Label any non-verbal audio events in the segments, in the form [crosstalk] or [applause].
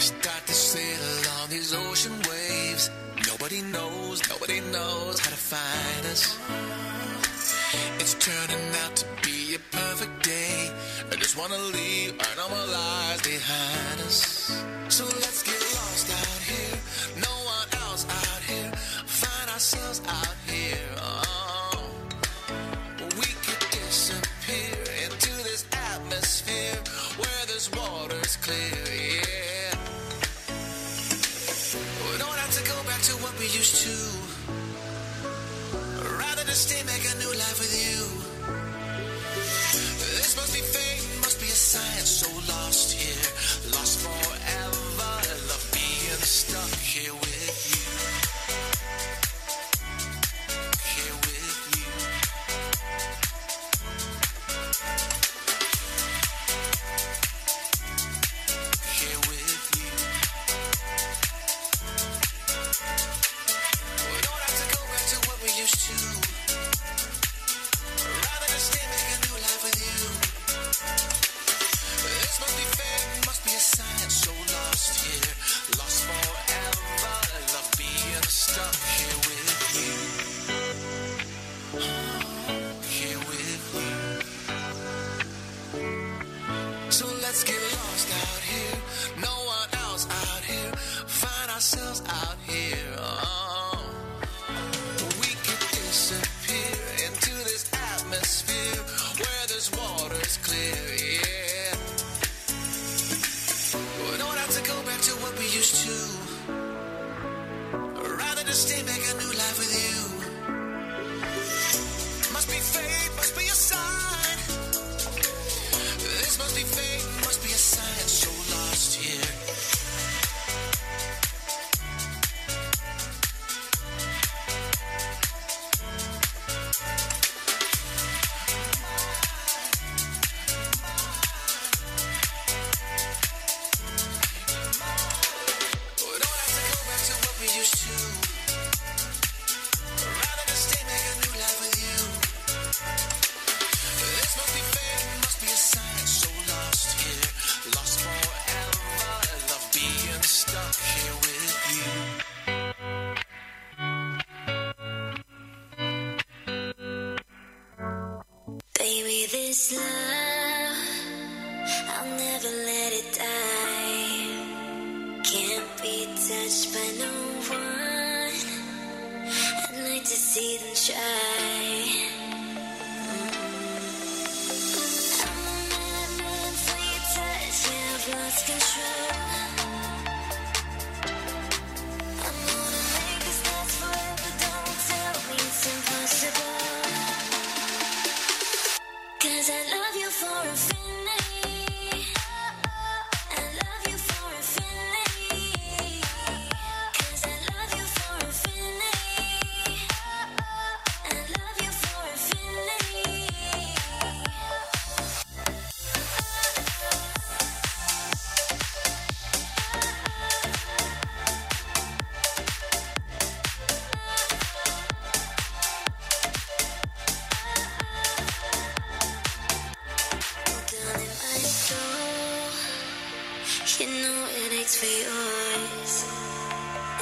Start to sail on these ocean waves. Nobody knows, nobody knows how to find us. It's turning out to be a perfect day. I just wanna leave our normal lives behind us. So let's get lost out here. No one else out here. Find ourselves out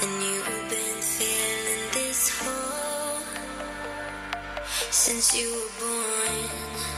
And you've been feeling this hole since you were born.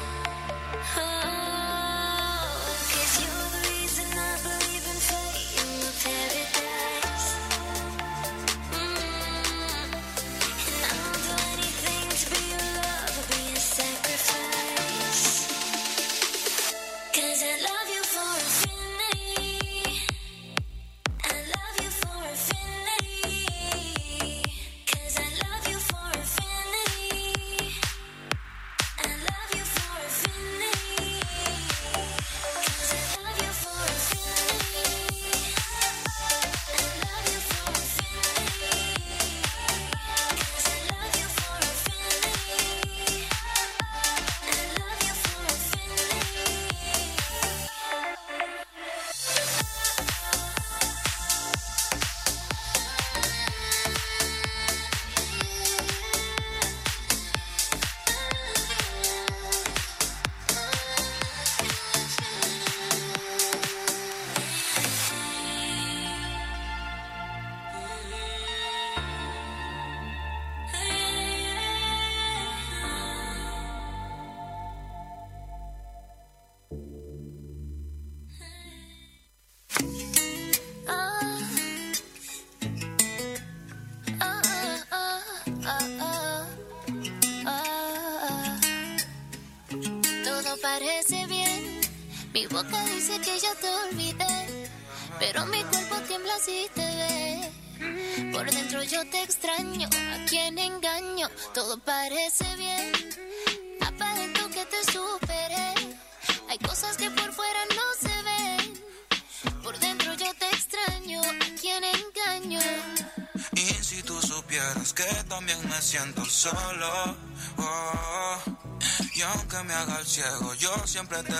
Siempre te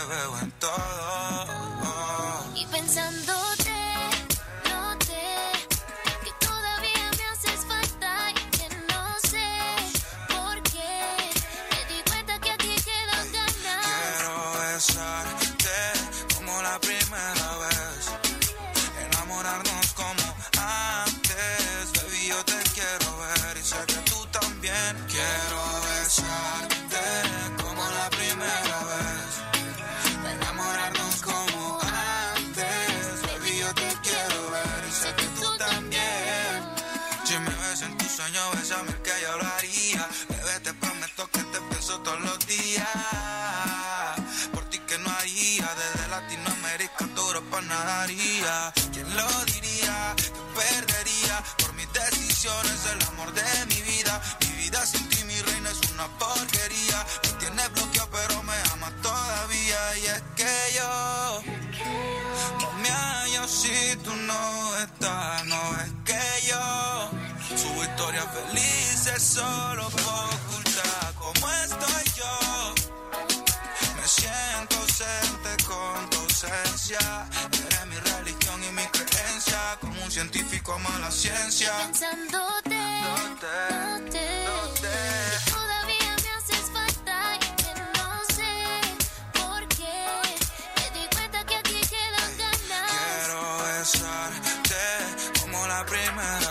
prima.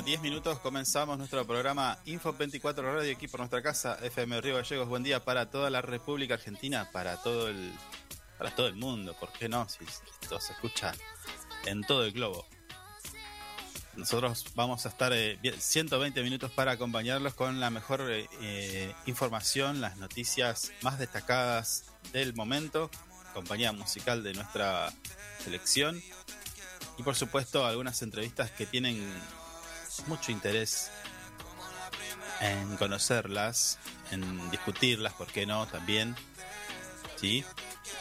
Mañana, 10 minutos, comenzamos nuestro programa Info 24 Radio aquí por nuestra casa, FM Río Gallegos. Buen día para toda la República Argentina, para todo el para todo el mundo, ¿por qué no? Si esto se escucha en todo el globo. Nosotros vamos a estar eh, bien- 120 minutos para acompañarlos con la mejor eh, información, las noticias más destacadas del momento, compañía musical de nuestra selección y por supuesto algunas entrevistas que tienen mucho interés en conocerlas, en discutirlas, ¿por qué no? También, ¿sí?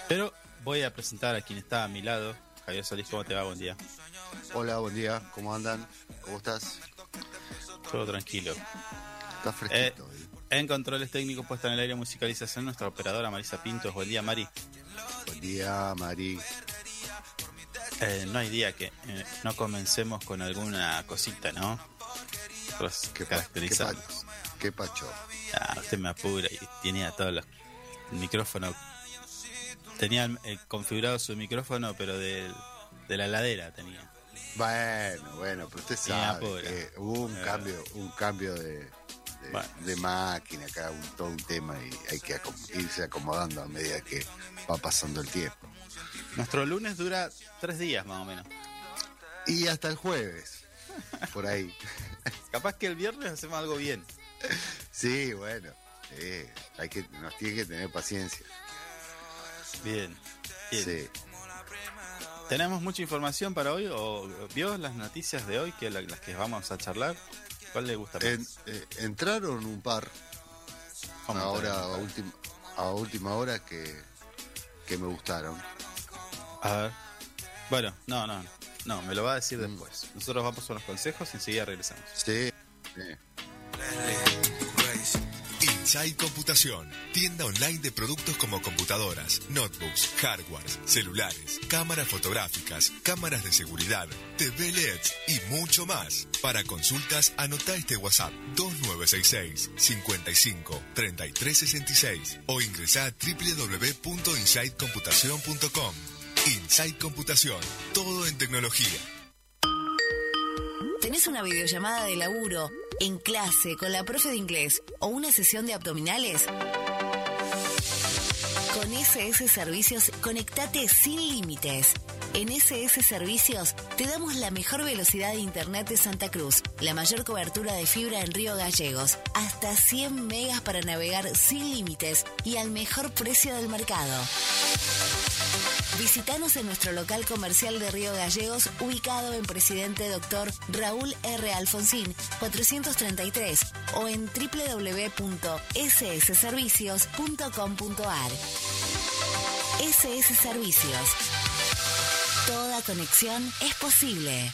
Pero voy a presentar a quien está a mi lado. Javier Solís, ¿cómo te va? Buen día. Hola, buen día, ¿cómo andan? ¿Cómo estás? Todo tranquilo. Está fresquito. ¿eh? En controles técnicos puesta en el aire musicalización, nuestra operadora Marisa Pintos. Buen día, Mari. Buen día, Mari. Eh, no hay día que eh, no comencemos con alguna cosita, ¿no? Nosotros ¿Qué, pa- qué, caracterizamos. pa- qué pacho? Ah, usted me apura y tenía todos los el micrófono. Tenía eh, configurado su micrófono, pero del- de la ladera tenía. Bueno, bueno, pero usted sabe que hubo un Eh. cambio, un cambio de, de, Bueno. de máquina, acá un, todo un tema y hay que acom- irse acomodando a medida que va pasando el tiempo. Nuestro lunes dura tres días más o menos. Y hasta el jueves. por ahí. [laughs] Capaz que el viernes hacemos algo bien. Sí, bueno, hay que, nos tiene que tener paciencia. Bien. bien. Sí. ¿Tenemos mucha información para hoy? ¿O vio las noticias de hoy, que la- las que vamos a charlar? ¿Cuál le gusta más? En- eh, entraron un par ¿Cómo ahora a última, a última hora que, que me gustaron. A ver. Bueno, no, no, no, me lo va a decir Mm. después. Nosotros vamos con los consejos y enseguida regresamos. Sí, sí. Inside Computación, tienda online de productos como computadoras, notebooks, hardware, celulares, cámaras fotográficas, cámaras de seguridad, TV LEDs y mucho más. Para consultas, anota este WhatsApp 2966 55 3366 o ingresa a www.insidecomputación.com. Inside Computación, todo en tecnología. ¿Tenés una videollamada de laburo, en clase, con la profe de inglés o una sesión de abdominales? Con SS Servicios, conectate sin límites. En SS Servicios te damos la mejor velocidad de Internet de Santa Cruz, la mayor cobertura de fibra en Río Gallegos, hasta 100 megas para navegar sin límites y al mejor precio del mercado. Visítanos en nuestro local comercial de Río Gallegos, ubicado en Presidente Dr. Raúl R. Alfonsín, 433, o en www.ssservicios.com.ar. SS Servicios. Toda conexión es posible.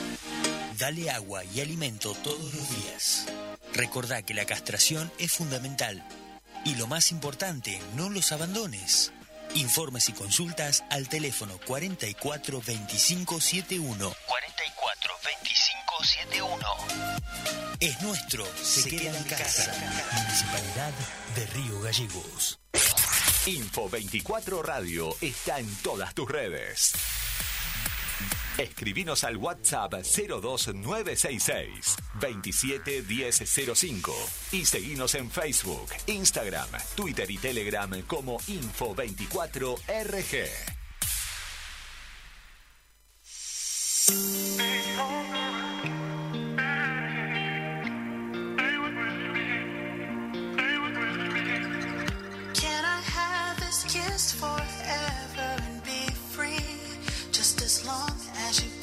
Dale agua y alimento todos los días. Recordá que la castración es fundamental. Y lo más importante, no los abandones. Informes y consultas al teléfono 44 25 71. 44 25 71. Es nuestro, se, queda, en casa. Municipalidad de Río Gallegos. Info 24 Radio está en todas tus redes. Escribinos al WhatsApp 02966 271005 y seguinos en Facebook, Instagram, Twitter y Telegram como Info24RG. Can I have this kiss forever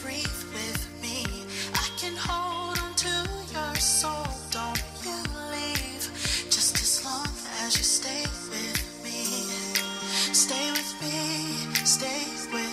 stay with me, I can hold on to your soul. Don't you leave. Just as long as you stay with me. Stay with me. Stay with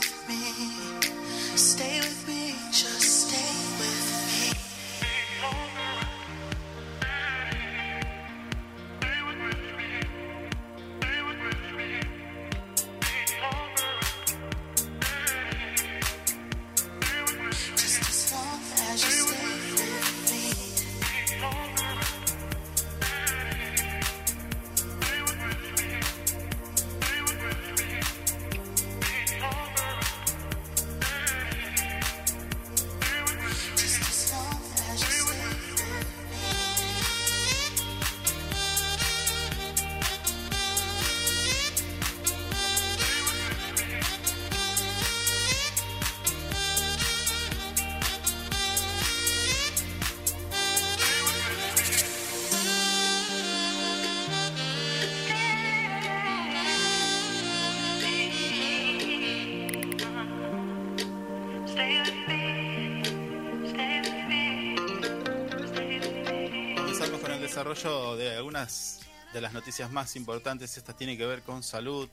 desarrollo de algunas de las noticias más importantes. Esta tiene que ver con salud,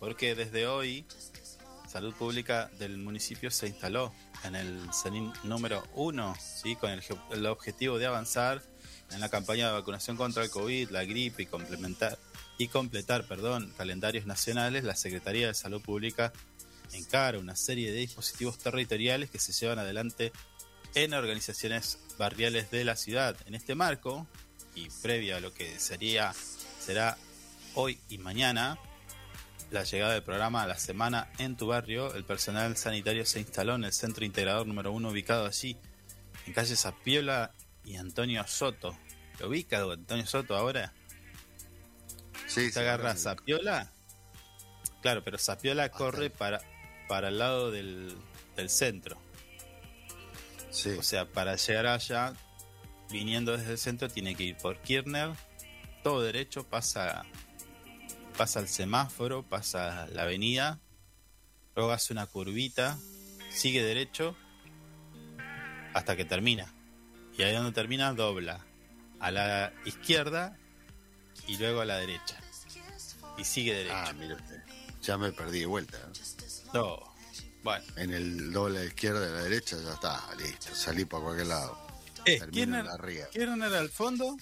porque desde hoy Salud Pública del municipio se instaló en el CENIN número 1, ¿sí? con el, el objetivo de avanzar en la campaña de vacunación contra el COVID, la gripe y complementar y completar, perdón, calendarios nacionales. La Secretaría de Salud Pública encara una serie de dispositivos territoriales que se llevan adelante en organizaciones barriales de la ciudad. En este marco, y previo a lo que sería será hoy y mañana la llegada del programa a la semana en tu barrio. El personal sanitario se instaló en el centro integrador número uno ubicado allí, en calle Zapiola y Antonio Soto. ¿Lo ubica Antonio Soto ahora? Sí, Se agarra Zapiola. Claro, pero Zapiola corre para, para el lado del, del centro. Sí. O sea, para llegar allá, viniendo desde el centro, tiene que ir por Kirchner, todo derecho, pasa, pasa el semáforo, pasa la avenida, luego hace una curvita, sigue derecho hasta que termina. Y ahí donde termina, dobla a la izquierda y luego a la derecha. Y sigue derecho. Ah, mire usted. Ya me perdí de vuelta. ¿eh? No. Bueno. En el doble a la izquierda y a la derecha ya está, listo. Salí para cualquier lado. Eh, ¿Quién en era. ¿Quién era al fondo?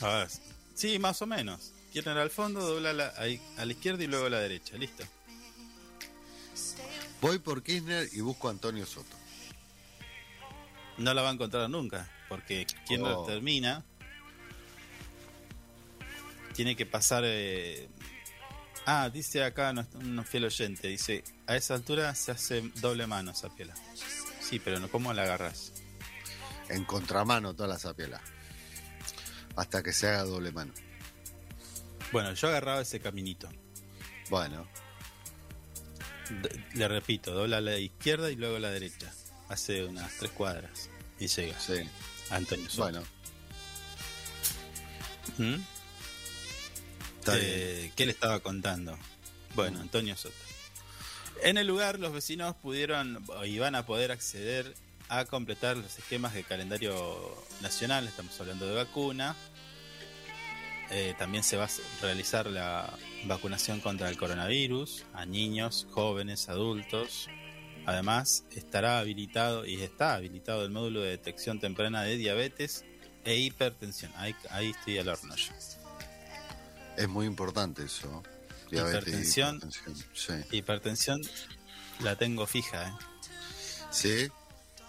A ver, sí, más o menos. ¿Quién era al fondo? Dobla la- ahí, a la izquierda y luego a la derecha. Listo. Voy por Kirchner y busco a Antonio Soto. No la va a encontrar nunca. Porque quien Oh. termina. Tiene que pasar. eh, Ah, dice acá un fiel oyente. Dice: A esa altura se hace doble mano esa piela. Sí, pero no, ¿cómo la agarras? En contramano toda la zapiela. Hasta que se haga doble mano. Bueno, yo agarraba ese caminito. Bueno, D- Le repito, dobla a la izquierda y luego a la derecha. Hace unas tres cuadras. Y llega sí. a Antonio Soto. Bueno, ¿Mm? Eh. ¿Qué le estaba contando? Bueno, Antonio Soto. En el lugar, los vecinos pudieron y van a poder acceder a completar los esquemas de calendario nacional. Estamos hablando de vacuna. Eh, también se va a realizar la vacunación contra el coronavirus a niños, jóvenes, adultos. Además, estará habilitado y está habilitado el módulo de detección temprana de diabetes e hipertensión. Ahí, ahí estoy al horno yo. Es muy importante eso. Diabetes Hipertensión. hipertensión. Sí. Hipertensión la tengo fija, ¿eh? ¿Sí?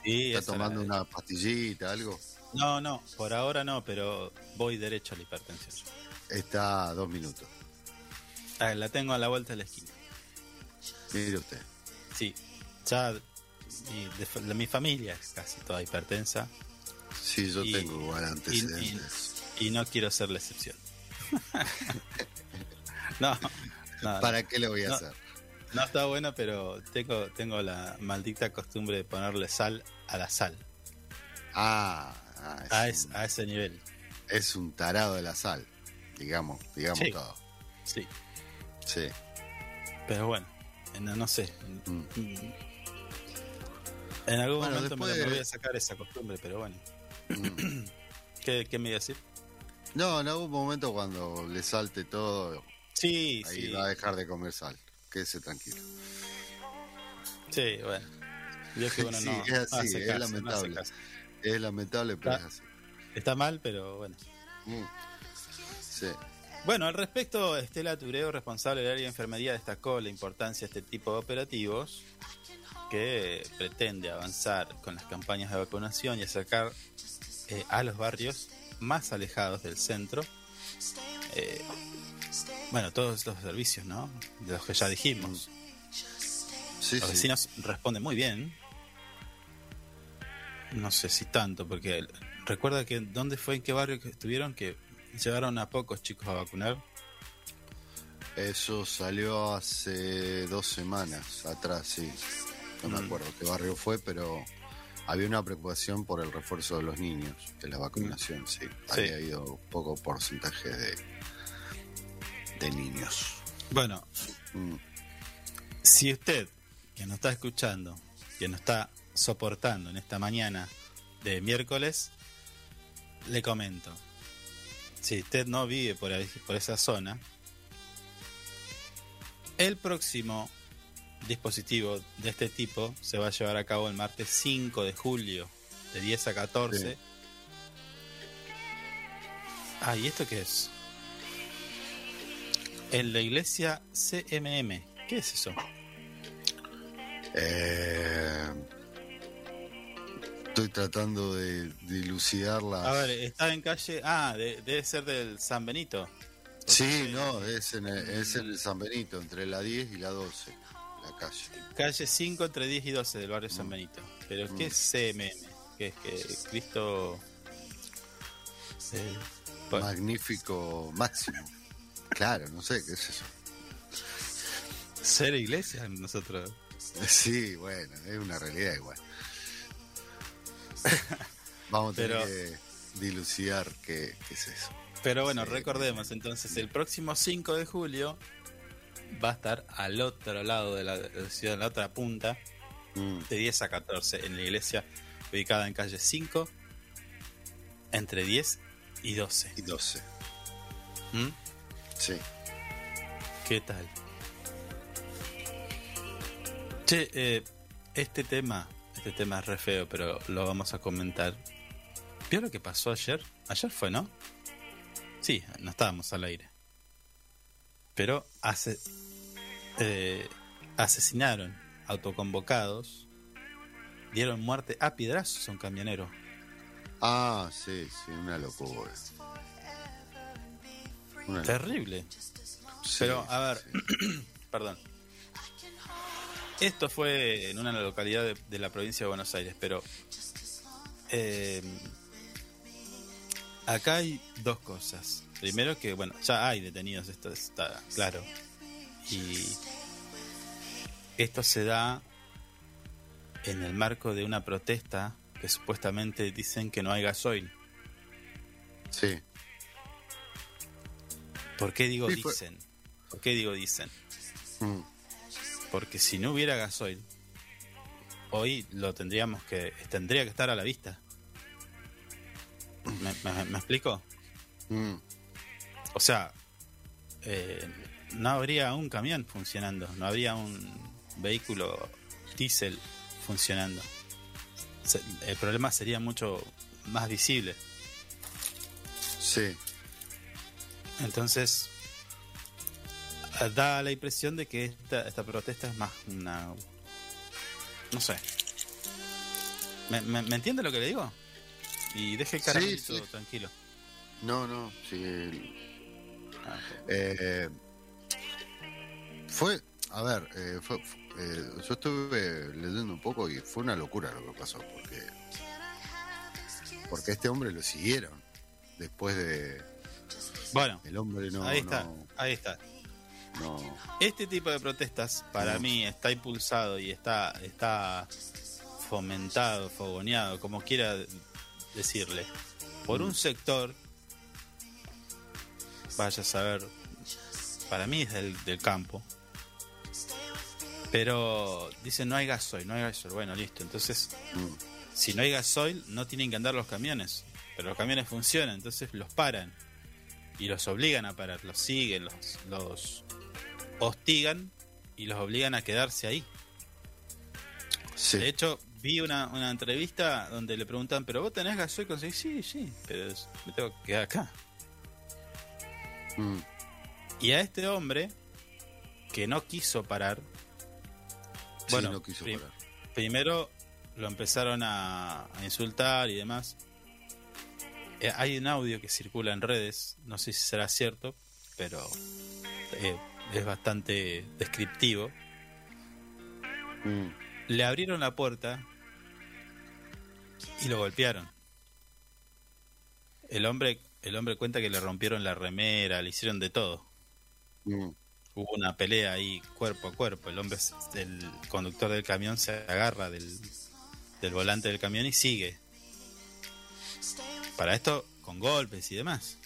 Sí, ¿Está tomando una pastillita, algo? No, no, por ahora no, pero voy derecho a la hipertensión. Está a dos minutos. Ah, la tengo a la vuelta de la esquina. Mire usted. Sí, ya mi, de familia es casi toda hipertensa Sí, yo Y- tengo igual antecedentes. y- y no quiero ser la excepción. [laughs] no, no, ¿Para qué le voy a No. hacer? No está bueno, pero tengo, tengo la maldita costumbre de ponerle sal a la sal, Ah, ah, es, a, un, a ese nivel. es un tarado de la sal. Digamos, digamos Sí. todo. Sí, Sí. pero bueno, no, no sé. Mm. En algún Bueno, momento me voy a sacar esa costumbre, pero bueno. Mm. [clears throat] ¿Qué, qué me iba a decir? No, en algún momento cuando le salte todo, Sí, ahí sí. va a dejar de comer sal. Quédese tranquilo. Sí, bueno. Que bueno, [laughs] Sí, no, es no así, hace es caso, no hace lamentable. caso. Es lamentable, pero Ah. es así. Está mal, pero bueno. Mm. Sí. Bueno, al respecto, Estela Tureo, responsable del área de enfermería, destacó la importancia de este tipo de operativos que pretende avanzar con las campañas de vacunación y acercar eh, a los barrios más alejados del centro. eh, bueno, todos estos servicios, ¿no? De los que ya dijimos. Sí, Los sí. vecinos responden muy bien. No sé si tanto, porque recuerda que dónde fue, en qué barrio que estuvieron, que llevaron a pocos chicos a vacunar. Eso salió hace dos semanas atrás, sí. No me Mm. acuerdo qué barrio fue, pero había una preocupación por el refuerzo de los niños, de la vacunación, sí. Había ido poco porcentaje de, de niños. Bueno, Mm. si usted, que nos está escuchando, que nos está soportando en esta mañana de miércoles, le comento. Si usted no vive por, ahí, por esa zona, el próximo dispositivo de este tipo se va a llevar a cabo el martes 5 de julio, de 10 a 14. Sí. Ah, ¿y esto qué es? En la iglesia CMM. ¿Qué es eso? Eh, estoy tratando de dilucidar las... A ver, está en calle. Ah, de- debe ser del San Benito. Sí, no, es en, el, es en el San Benito, entre la 10 y la 12, la calle. Calle 5 entre 10 y 12 del barrio San Benito. Pero ¿qué es CMM? Que es que Cristo... eh, Magnífico máximo. Claro, no sé qué es eso. ser iglesia nosotros. Sí, bueno, es una realidad igual. Vamos a tener Pero- que dilucidar qué, qué es eso. Pero bueno, Sí. recordemos entonces, el próximo 5 de julio va a estar al otro lado de la, de la ciudad, en la otra punta, Mm, de 10 a 14, en la iglesia ubicada en calle 5, entre 10 y 12. y 12, ¿Mm? Sí. ¿Qué tal? Che, eh, este tema, este tema es re feo, pero lo vamos a comentar. ¿Vio lo que pasó ayer? Ayer fue, ¿no? Sí, no estábamos al aire. Pero hace, eh, asesinaron autoconvocados, dieron muerte a piedrazos a un camionero. Ah, sí, sí, una locura. Terrible. sí, Pero, a ver, [clears throat] perdón. Esto fue en una localidad de, de la provincia de Buenos Aires, pero eh, acá hay dos cosas. Primero que, bueno, ya hay detenidos, esto está claro. Y esto se da en el marco de una protesta que supuestamente dicen que no hay gasoil. Sí, ¿Por qué digo Sí, dicen? ¿Por qué digo dicen? mm, Porque si no hubiera gasoil, hoy lo tendríamos que. tendría que estar a la vista. ¿Me, me- me explico? mm, O sea, eh, no habría un camión funcionando, no habría un vehículo diésel funcionando. Se- El problema sería mucho más visible. sí, Entonces, da la impresión de que esta, esta protesta es más una... No sé. ¿Me, me, me entiende lo que le digo? Y deje el caramelito sí. tranquilo. no, no, sí. Ah. Eh, fue, a ver, eh, fue, fu- eh, yo estuve leyendo un poco y fue una locura lo que pasó, porque, porque a este hombre lo siguieron después de Bueno, el hombre no, ahí está, no, ahí está. no- Este tipo de protestas para Mm. mí está impulsado y está, está fomentado, fogoneado, como quiera decirle, por un sector, vaya a saber, para mí es del, del campo, pero dicen no hay gasoil, no hay gasoil, bueno, listo, entonces mm, si no hay gasoil no tienen que andar los camiones, pero los camiones funcionan, entonces los paran y los obligan a parar, los siguen, los, los hostigan y los obligan a quedarse ahí. sí, De hecho, vi una, una entrevista donde le preguntan, pero vos tenés gasoil, conseguís, sí, sí, pero me tengo que quedar acá. mm, Y a este hombre, que no quiso parar, sí, bueno, no quiso prim- parar. primero lo empezaron a, a insultar y demás. Eh, hay un audio que circula en redes, no sé si será cierto, pero eh, es bastante descriptivo. Mm, Le abrieron la puerta y lo golpearon. El hombre, el hombre cuenta que le rompieron la remera, le hicieron de todo. mm, Hubo una pelea ahí cuerpo a cuerpo. El hombre, el conductor del camión se agarra del, del volante del camión y sigue. Para esto, con golpes y demás.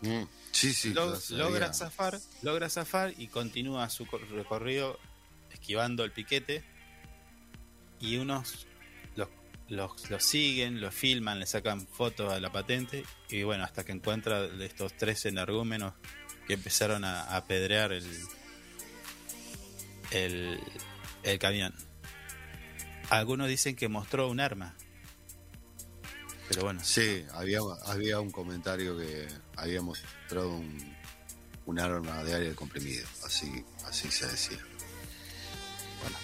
mm. Sí, sí, Log- logra zafar, logra zafar y continúa su co- recorrido esquivando el piquete. Y unos los, los, los siguen, los filman, le sacan fotos a la patente. Y bueno, hasta que encuentra de estos tres energúmenos que empezaron a, a apedrear el, el, el camión. Algunos dicen que mostró un arma. Pero bueno, Sí, había, había un comentario que había mostrado un, un arma de aire comprimido, así, así se decía. bueno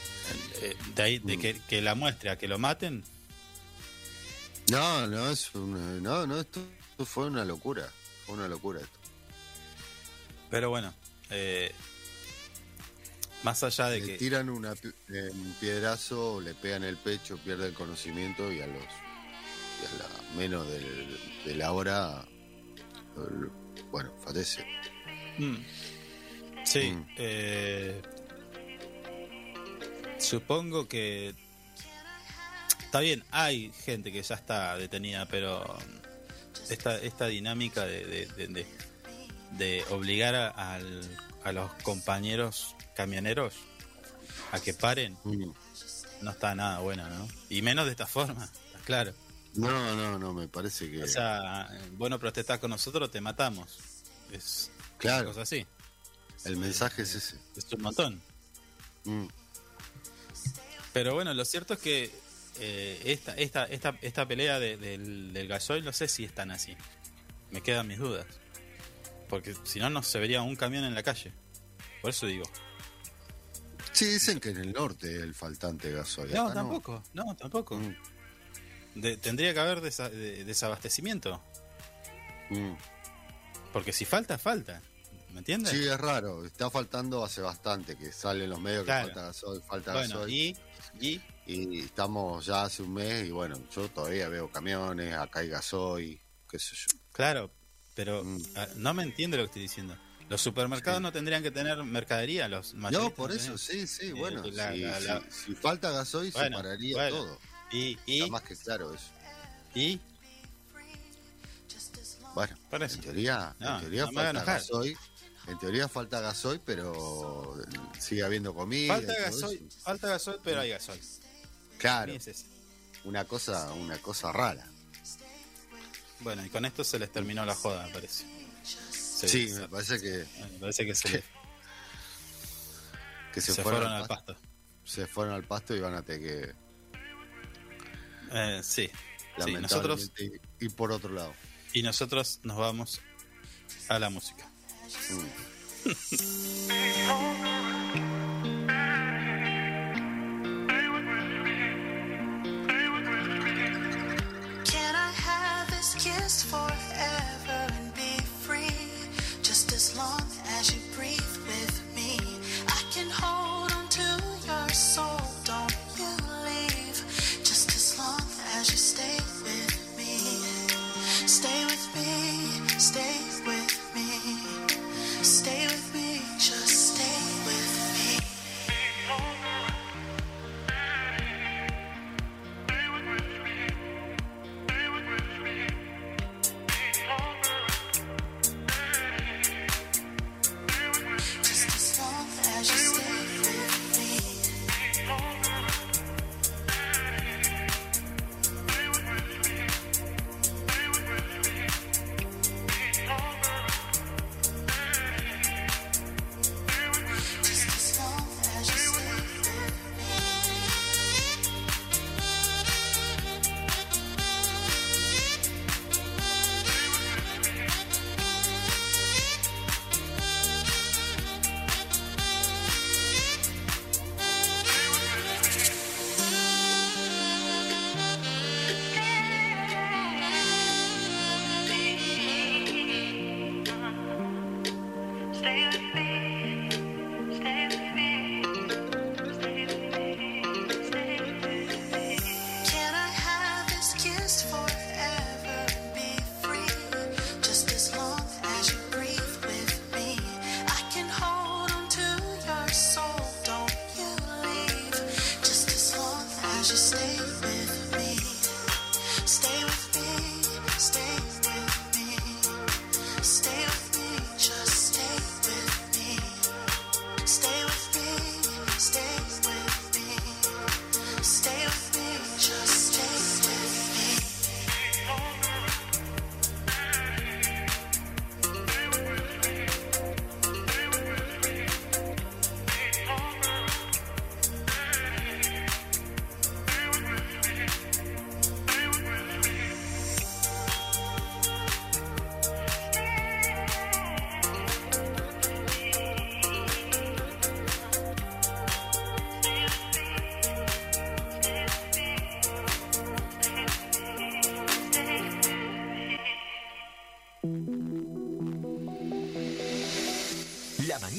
eh, de ahí de Mm. que, que la muestre a que lo maten, No, no, es una- no, no, esto, esto fue una locura, fue una locura esto. Pero bueno, eh, más allá de Le que... tiran una, eh, un piedrazo, le pegan el pecho, pierde el conocimiento y a los y a la menos del- de la hora, bueno, fallece. Mm. Sí, Mm. eh, supongo que está bien, hay gente que ya está detenida, pero esta, esta dinámica de, de, de- de- de obligar a, al- a los compañeros camioneros a que paren Mm. no está nada buena, ¿no? Y menos de esta forma, está claro. No, no, no, me parece que. O sea, bueno, protestás con nosotros, te matamos. Es claro, cosa así, el mensaje es ese. es un montón. Mm. Pero bueno, lo cierto es que eh, esta, esta, esta, esta pelea de- del, del gasoil no sé si es tan así. Me quedan mis dudas. Porque si no, no se vería un camión en la calle. Por eso digo. Sí, dicen que en el norte el faltante de gasoil. No, acá tampoco. No, tampoco. Mm. De- tendría que haber desa- de- desabastecimiento. Mm. Porque si falta, falta. ¿Me entiendes? Sí, es raro. Está faltando hace bastante que salen los medios que falta gasoil, falta bueno, gasoil. y, y Y estamos ya hace un mes y bueno, yo todavía veo camiones, acá hay gasoil, qué sé yo. claro, pero Mm. ah, no me entiende lo que estoy diciendo. Los supermercados Sí. no tendrían que tener mercadería, los No, por no eso, sí, sí, Eh, bueno, la- si, la- si- la- si falta gasoil Bueno, se pararía bueno. todo. Y, y, Está más que claro eso. y Bueno, en teoría, No, en teoría no falta gasoil. En teoría falta gasoil, pero sigue habiendo comida. falta gasoil, eso. falta gasoil, pero hay gasoil. Claro, es una cosa, una cosa rara. Bueno, y con esto se les terminó la joda, me parece. Se- Sí, se- me parece que, me parece que se, que que se, se fueron, al pasto. pasto. Se fueron al pasto y van a tener que Eh, sí, sí, nosotros ir por otro lado. y nosotros nos vamos a la música. Mm. [laughs] stay just stay.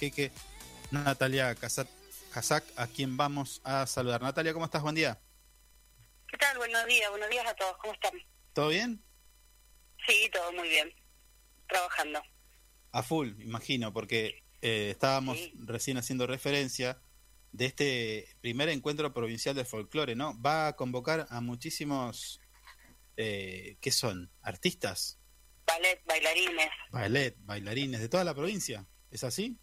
Orqueque, Natalia Casac, a quien vamos a saludar. Natalia, ¿cómo estás? Buen día. ¿Qué tal? Buenos días, buenos días a todos. ¿Cómo están? ¿Todo bien? Sí, todo muy bien. Trabajando. A full, imagino, porque eh, estábamos recién haciendo referencia de este primer encuentro provincial de folclore, ¿no? Va a convocar a muchísimos, eh, ¿qué son? ¿Artistas? Ballet, bailarines. Ballet, bailarines de toda la provincia, ¿es así?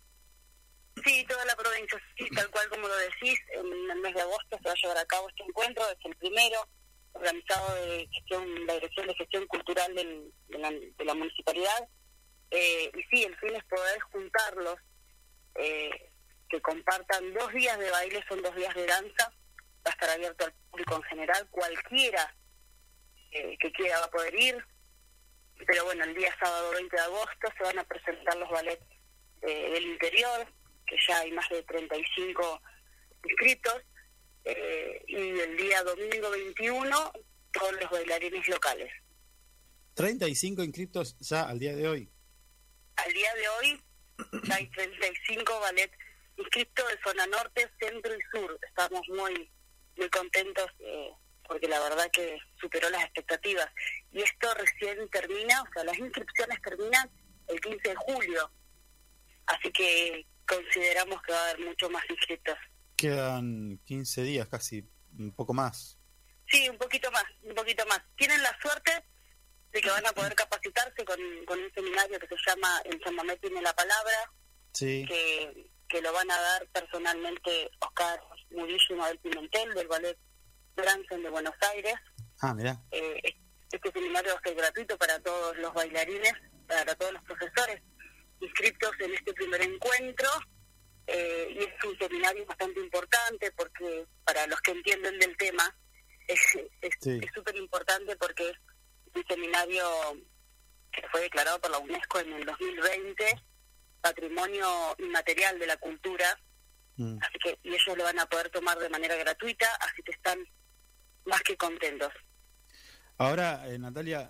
Sí, toda la provincia, sí, tal cual como lo decís, en el mes de agosto se va a llevar a cabo este encuentro, es el primero, organizado de gestión, la Dirección de Gestión Cultural del- de, la, municipalidad. Eh, y sí, el fin es poder juntarlos, eh, que compartan dos días de baile, son dos días de danza, va a estar abierto al público en general, cualquiera eh, que quiera va a poder ir, pero bueno, el día sábado 20 de agosto se van a presentar los ballets eh, del interior, que ya hay más de 35 inscritos, eh, y el día domingo 21 todos los bailarines locales. 35 inscriptos ya al día de hoy. Al día de hoy hay 35 ballet inscritos de zona norte, centro y sur. Estamos muy muy contentos eh, porque la verdad que superó las expectativas. Y esto recién termina, o sea, las inscripciones terminan el 15 de julio. Así que consideramos que va a haber mucho más inscritos. Quedan 15 días, casi un poco más. Sí, un poquito más, un poquito más. Tienen la suerte de que van a poder capacitarse con, con un seminario que se llama El chamamé tiene la palabra, Sí. que, que lo van a dar personalmente Oscar Murillo Mabel Pimentel del Ballet Branson de Buenos Aires. Ah, mirá. Eh, este seminario va a ser gratuito para todos los bailarines, para todos los profesores inscritos en este primer encuentro. eh, y es un seminario bastante importante porque para los que entienden del tema es es Sí. súper importante porque es un seminario que fue declarado por la UNESCO en el 2020 patrimonio inmaterial de la cultura Mm. así que y ellos lo van a poder tomar de manera gratuita así que están más que contentos Ahora, eh, Natalia,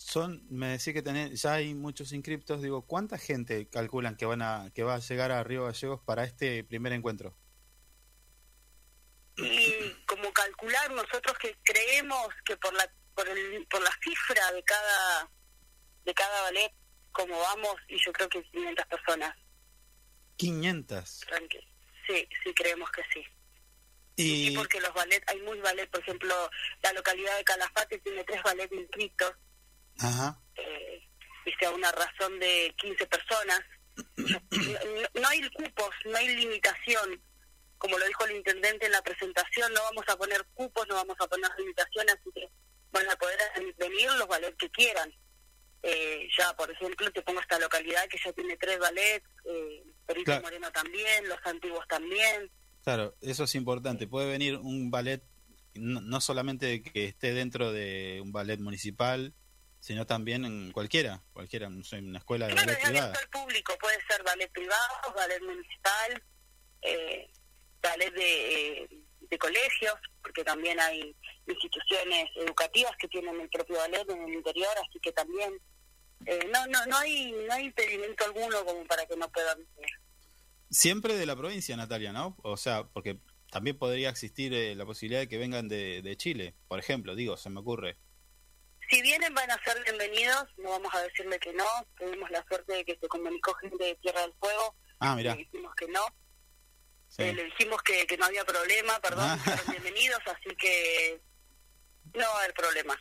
son, me decía que tenés, ya hay muchos inscriptos. Digo, ¿cuánta gente calculan que van a, que va a llegar a Río Gallegos para este primer encuentro? y como calcular nosotros que creemos que por la por, el, por la cifra de cada de cada ballet, como vamos, y yo creo que 500 personas. 500. Tranqui. Sí, sí, creemos que sí. Y Sí, porque los ballet, hay muy ballet, por ejemplo, la localidad de Calafate tiene tres ballet inscritos, ajá. eh, viste, a una razón de 15 personas. No, no hay cupos, no hay limitación. Como lo dijo el intendente en la presentación, no vamos a poner cupos, no vamos a poner limitaciones, así que van a poder venir los ballet que quieran. Eh, ya, por ejemplo, te pongo esta localidad que ya tiene tres ballets, eh, Perito Claro. Moreno también, los antiguos también. Claro, eso es importante. Puede venir un ballet, no, no solamente que esté dentro de un ballet municipal, sino también en cualquiera, cualquiera, no sé, una escuela de Claro, ballet privada. al público, puede ser ballet privado, ballet municipal, eh, ballet de, eh, de colegios, porque también hay instituciones educativas que tienen el propio ballet en el interior, así que también eh, no, no, no hay, no hay impedimento alguno como para que no puedan. Siempre de la provincia, Natalia, ¿no? O sea, porque también podría existir eh, la posibilidad de que vengan de, de Chile, por ejemplo, digo, se me ocurre. Si vienen van a ser bienvenidos, no vamos a decirle que no, tuvimos la suerte de que se comunicó gente de Tierra del Fuego, Ah, mirá. le dijimos que no, Sí. Eh, le dijimos que, que no había problema, perdón, Ah. bienvenidos, así que no va a haber problema.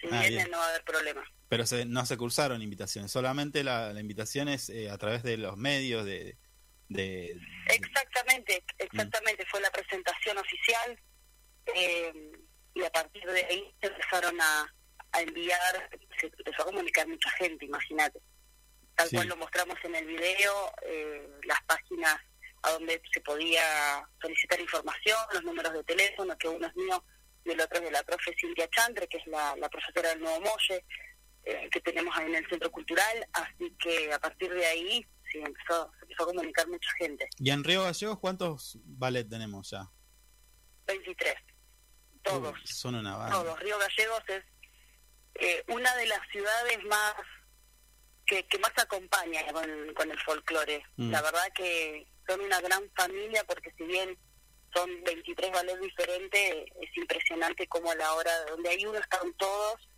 Si Ah, vienen bien. no va a haber problema. Pero se, no se cursaron invitaciones, solamente la, la invitación es eh, a través de los medios, de... de Exactamente, exactamente, fue la presentación oficial eh, y a partir de ahí empezaron a, a enviar, se empezó a comunicar mucha gente, imagínate. Tal Sí. cual lo mostramos en el video, eh, las páginas a donde se podía solicitar información, los números de teléfono, que uno es mío y el otro es de la profe Cintia Chandre, que es la, la profesora del Nuevo Molle, eh, que tenemos ahí en el Centro Cultural, así que a partir de ahí sí, empezó, se empezó a comunicar mucha gente. ¿Y en Río Gallegos cuántos ballet tenemos ya? 23. Todos, Uy, son una todos. Río Gallegos es eh, una de las ciudades más que, que más acompaña con, con el folclore. Mm. La verdad que son una gran familia porque si bien son 23 ballets diferentes, es impresionante como a la hora donde hay uno están todos.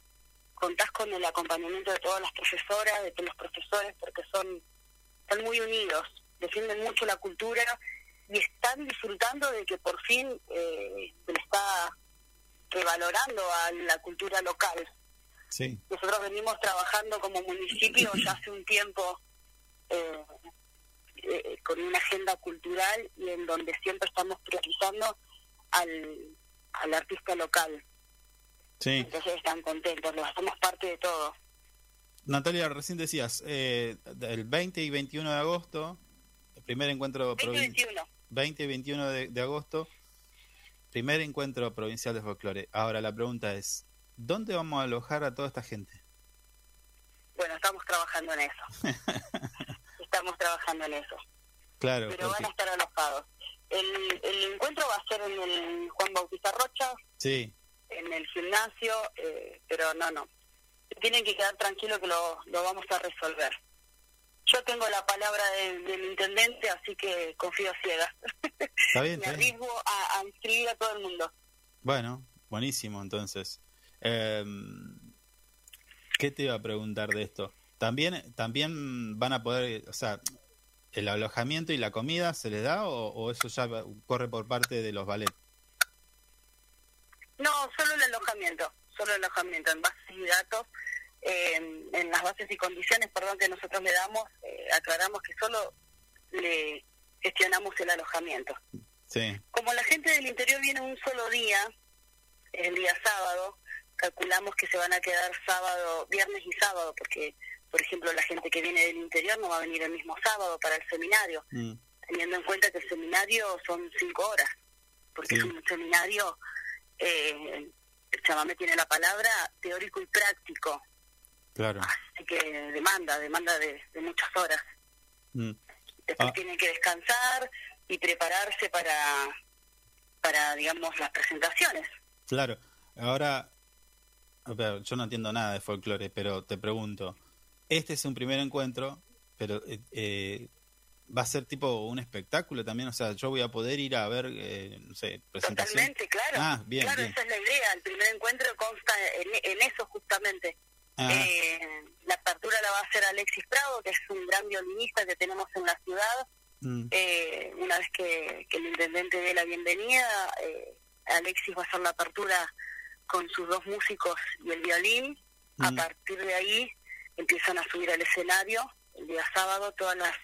Contás con el acompañamiento de todas las profesoras, de todos los profesores, porque son, están muy unidos, defienden mucho la cultura y están disfrutando de que por fin eh, se le está revalorando a la cultura local. Sí, Nosotros venimos trabajando como municipio ya hace un tiempo eh, eh, con una agenda cultural y en donde siempre estamos priorizando al, al artista local. sí. Entonces están contentos, los hacemos parte de todo. Natalia, recién decías, eh, el 20 y 21 de agosto, el primer encuentro provincial. 2021. 20 y 21 de, de agosto, primer encuentro provincial de folclore. Ahora la pregunta es, ¿dónde vamos a alojar a toda esta gente? Bueno, estamos trabajando en eso. [laughs] estamos trabajando en eso. Claro, Pero porque- van a estar alojados. El, el encuentro va a ser en el Juan Bautista Rocha, sí, en el gimnasio, eh, pero no, no. Tienen que quedar tranquilos que lo, lo vamos a resolver. Yo tengo la palabra del, del intendente, así que confío ciega. está bien, [laughs] Me está bien. arriesgo a, a inscribir a todo el mundo. Bueno, buenísimo entonces. Em, ¿Qué te iba a preguntar de esto? También, también van a poder, o sea, el alojamiento y la comida se les da o, o eso ya corre por parte de los ballet. No, solo el alojamiento, solo el alojamiento en bases y datos. eh, en las bases y condiciones, perdón, que nosotros le damos, eh, aclaramos que solo le gestionamos el alojamiento. Sí, Como la gente del interior viene un solo día, el día sábado, calculamos que se van a quedar sábado, viernes y sábado, porque, por ejemplo, la gente que viene del interior no va a venir el mismo sábado para el seminario, mm, teniendo en cuenta que el seminario son cinco horas, porque Sí. es un seminario, eh, el chamamé tiene la palabra teórico y práctico, claro. así que demanda, demanda de, de muchas horas. mm. Después Ah. tienen que descansar y prepararse para, para digamos, las presentaciones. Claro, ahora, yo no entiendo nada de folclore, pero te pregunto, este es un primer encuentro, pero eh, eh, va a ser tipo un espectáculo también, o sea, yo voy a poder ir a ver, eh, no sé, presentación. Totalmente, claro. Ah, bien, claro, bien. esa es la idea. El primer encuentro consta en, en eso justamente. Ah, Eh, la apertura la va a hacer Alexis Prado, que es un gran violinista que tenemos en la ciudad. mm, Eh, una vez que, que el intendente dé la bienvenida, eh, Alexis va a hacer la apertura con sus dos músicos y el violín. A Mm. partir de ahí empiezan a subir al escenario el día sábado todas las,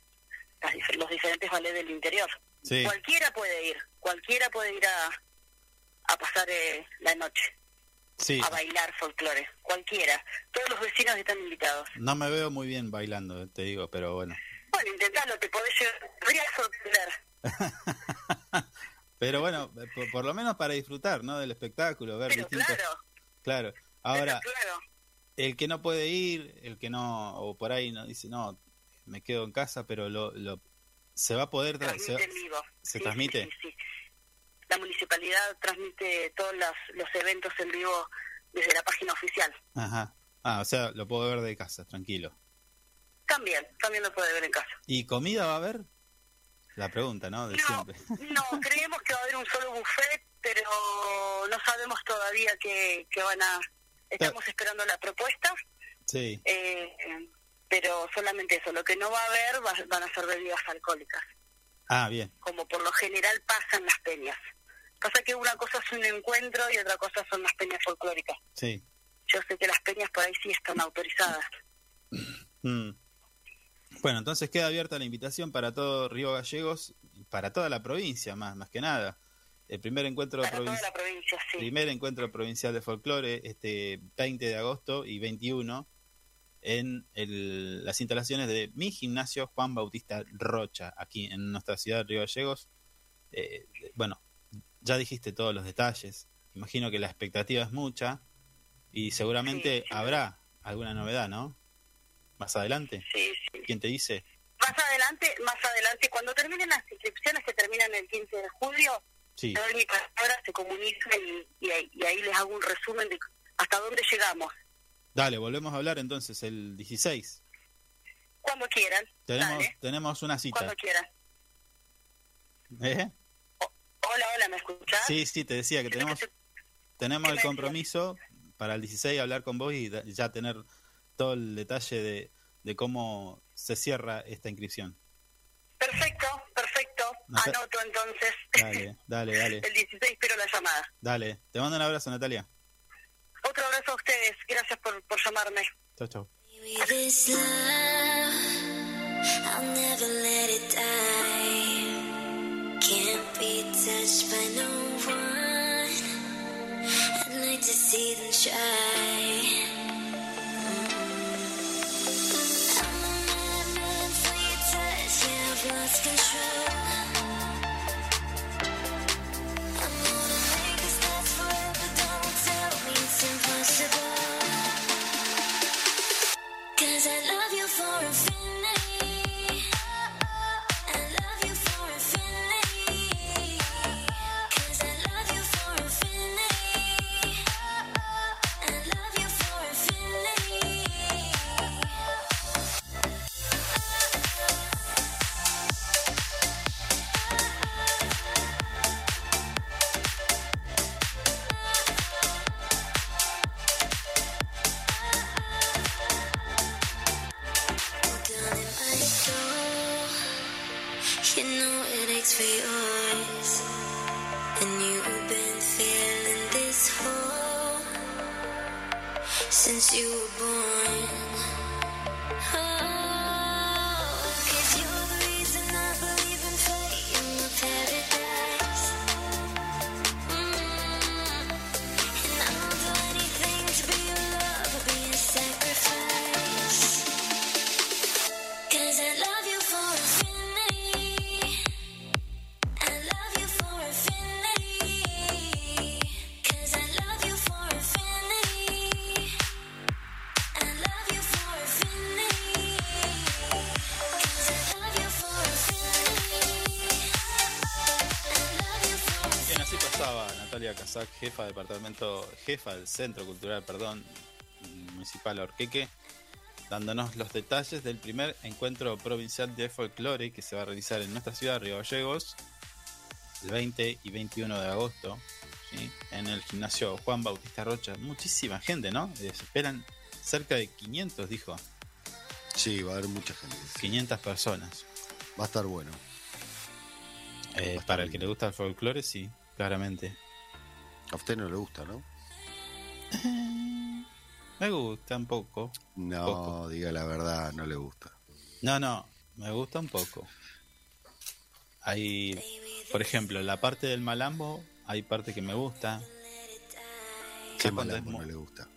las los diferentes ballets del interior. sí, Cualquiera puede ir, cualquiera puede ir a, a pasar eh, la noche, sí. a bailar folclore, cualquiera. Todos los vecinos están invitados. No me veo muy bien bailando, te digo, pero bueno. Bueno, intentalo, te podés llegar, podrías sorprender. [laughs] Pero bueno, eh, por, por lo menos para disfrutar, ¿no? Del espectáculo, ver Pero distintos. claro, Claro. Ahora, pero claro. el que no puede ir, el que no, o por ahí no dice, no, me quedo en casa, pero lo, lo se va a poder tra- se, en vivo. ¿se Sí, transmite? Sí, sí, sí. La municipalidad transmite todos los, los eventos en vivo desde la página oficial. Ajá. Ah, o sea, lo puedo ver de casa, tranquilo. También, también lo puede ver en casa. ¿Y comida va a haber? La pregunta, ¿no? De No, siempre. no, creemos que va a haber un solo buffet, pero no sabemos todavía qué, qué van a... Estamos esperando la propuesta, Sí. eh, pero solamente eso. Lo que no va a haber va- van a ser bebidas alcohólicas, Ah, bien. como por lo general pasa en las peñas. Pasa que una cosa es un encuentro y otra cosa son las peñas folclóricas. Sí. Yo sé que las peñas por ahí sí están autorizadas. Mm. Bueno, entonces queda abierta la invitación para todo Río Gallegos, para toda la provincia, más, más que nada. El primer encuentro Para toda provincial. la provincia, sí. primer encuentro provincial de folclore este 20 de agosto y 21 en el- las instalaciones de mi gimnasio Juan Bautista Rocha, aquí en nuestra ciudad de Río Gallegos. Eh, bueno, ya dijiste todos los detalles, imagino que la expectativa es mucha y seguramente Sí, sí. habrá alguna novedad, ¿no? Más adelante, Sí, sí. ¿quién te dice? Más adelante, más adelante, cuando terminen las inscripciones que terminan el 15 de julio, Sí, doy mi palabra, se comunica y, y ahí, y ahí les hago un resumen de hasta dónde llegamos. dale, volvemos a hablar entonces el 16. Cuando quieran. Tenemos, Dale, tenemos una cita. cuando quieran. ¿Eh? Hola, hola, ¿me escuchás? Sí, sí, te decía que ¿Qué tenemos te- tenemos ¿Qué el decías? compromiso para el 16 hablar con vos y ya tener todo el detalle de, de cómo se cierra esta inscripción. Perfecto, perfecto. Anoto entonces. Dale, dale, dale, [laughs] el 16 espero la llamada. dale. Te mando un abrazo, Natalia. Otro abrazo a ustedes. Gracias por, por llamarme. Chau, chau. With this love, I'll never let it die. Can't be touched by no one. I'd like to see them try. Cause I love you for infinity. For yours. And you've been this hole since you were born. Jefa de departamento, jefa del Centro Cultural, perdón, municipal Orqueque, dándonos los detalles del primer encuentro provincial de folclore que se va a realizar en nuestra ciudad, Río Gallegos, el 20 y 21 de agosto, ¿sí? en el gimnasio Juan Bautista Rocha. Muchísima gente, ¿no? Eh, Se esperan cerca de 500, dijo. Sí, va a haber mucha gente. 500 personas. Va a estar bueno. Eh, para el que le gusta el folclore, sí, claramente. A usted no le gusta, ¿no? [laughs] Me gusta un poco. No, Poco. diga la verdad, no le gusta. No, no, me gusta un poco. Hay, por ejemplo, la parte del malambo, hay parte que me gusta. ¿Qué Ya malambo es no le gusta?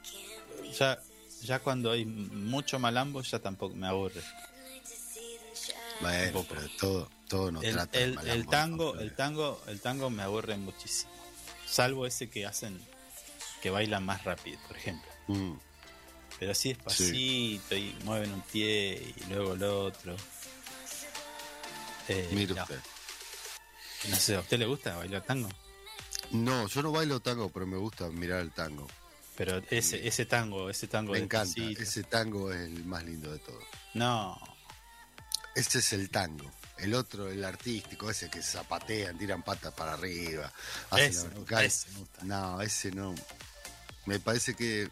Ya, ya cuando hay mucho malambo, ya tampoco me aburre. Bueno, pero todo, todo no el, trata de el- malambo, el tango, ¿no? el tango, el tango me aburre muchísimo. Salvo ese que hacen, que bailan más rápido, por ejemplo. Mm, Pero así despacito y mueven un pie y luego el otro. Eh, mire no. usted. No sé, ¿a usted le gusta bailar tango? No, yo no bailo tango, pero me gusta mirar el tango. Pero ese, ese tango, ese tango Me encanta. Ese tango es el más lindo de todos. No, Ese es el tango. El otro, el artístico, ese que zapatean, tiran patas para arriba. hacen Ese la ese. No, ese no. Me parece que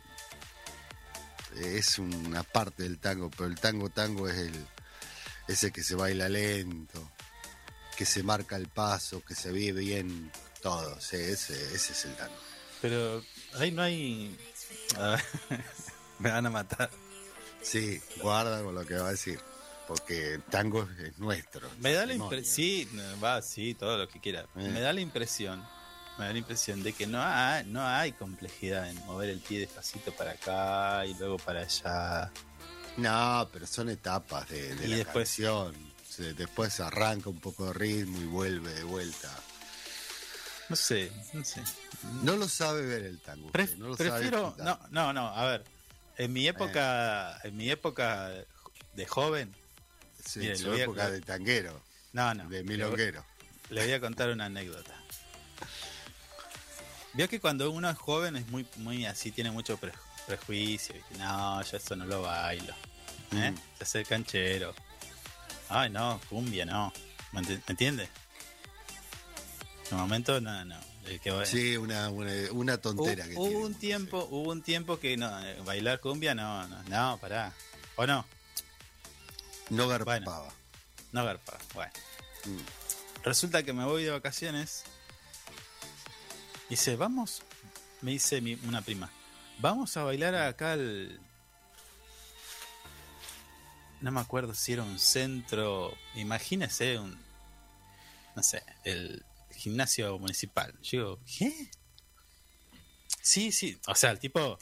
es una parte del tango, pero el tango tango es el ese que se baila lento, que se marca el paso, que se ve bien todo. Sí, ese, ese es el tango. pero ahí no hay... [laughs] Me van a matar. Sí, guarda con lo que va a decir, porque el tango es nuestro. Me da la impresión, sí, va, sí, todo lo que quiera. Eh. Me da la impresión, me da la impresión de que no hay, no hay complejidad en mover el pie despacito para acá y luego para allá. No, pero son etapas de, de Y la después- canción. Se- después arranca un poco de ritmo y vuelve de vuelta. No sé, no sé. No lo sabe ver el tango. Usted, no lo sabe prefiero, disfrutar. no, no, no, a ver, en mi época, en mi época de joven, Sí, mire, su a- época de tanguero, no, no, de milonguero. Le voy a contar una anécdota. Vio que cuando uno es joven es muy, muy así, tiene mucho pre- prejuicio. ¿viste? No, yo eso no lo bailo. ¿eh? Mm. Se hace el canchero. Ay, no, cumbia, no. ¿Me enti- me entiende? En un momento, no, no. El que Sí, una, una, una tontera Hu- que hubo tiene, un sí. tiempo, hubo un tiempo que no, bailar cumbia, no, no, no, pará. ¿O no? No garpaba. No garpa. Bueno. Mm. Resulta que me voy de vacaciones. Dice, vamos. Me dice mi- una prima. Vamos a bailar acá al. No me acuerdo si era un centro. Imagínese un. No sé, el gimnasio municipal. Yo digo, ¿qué? Sí, sí. O sea, el tipo.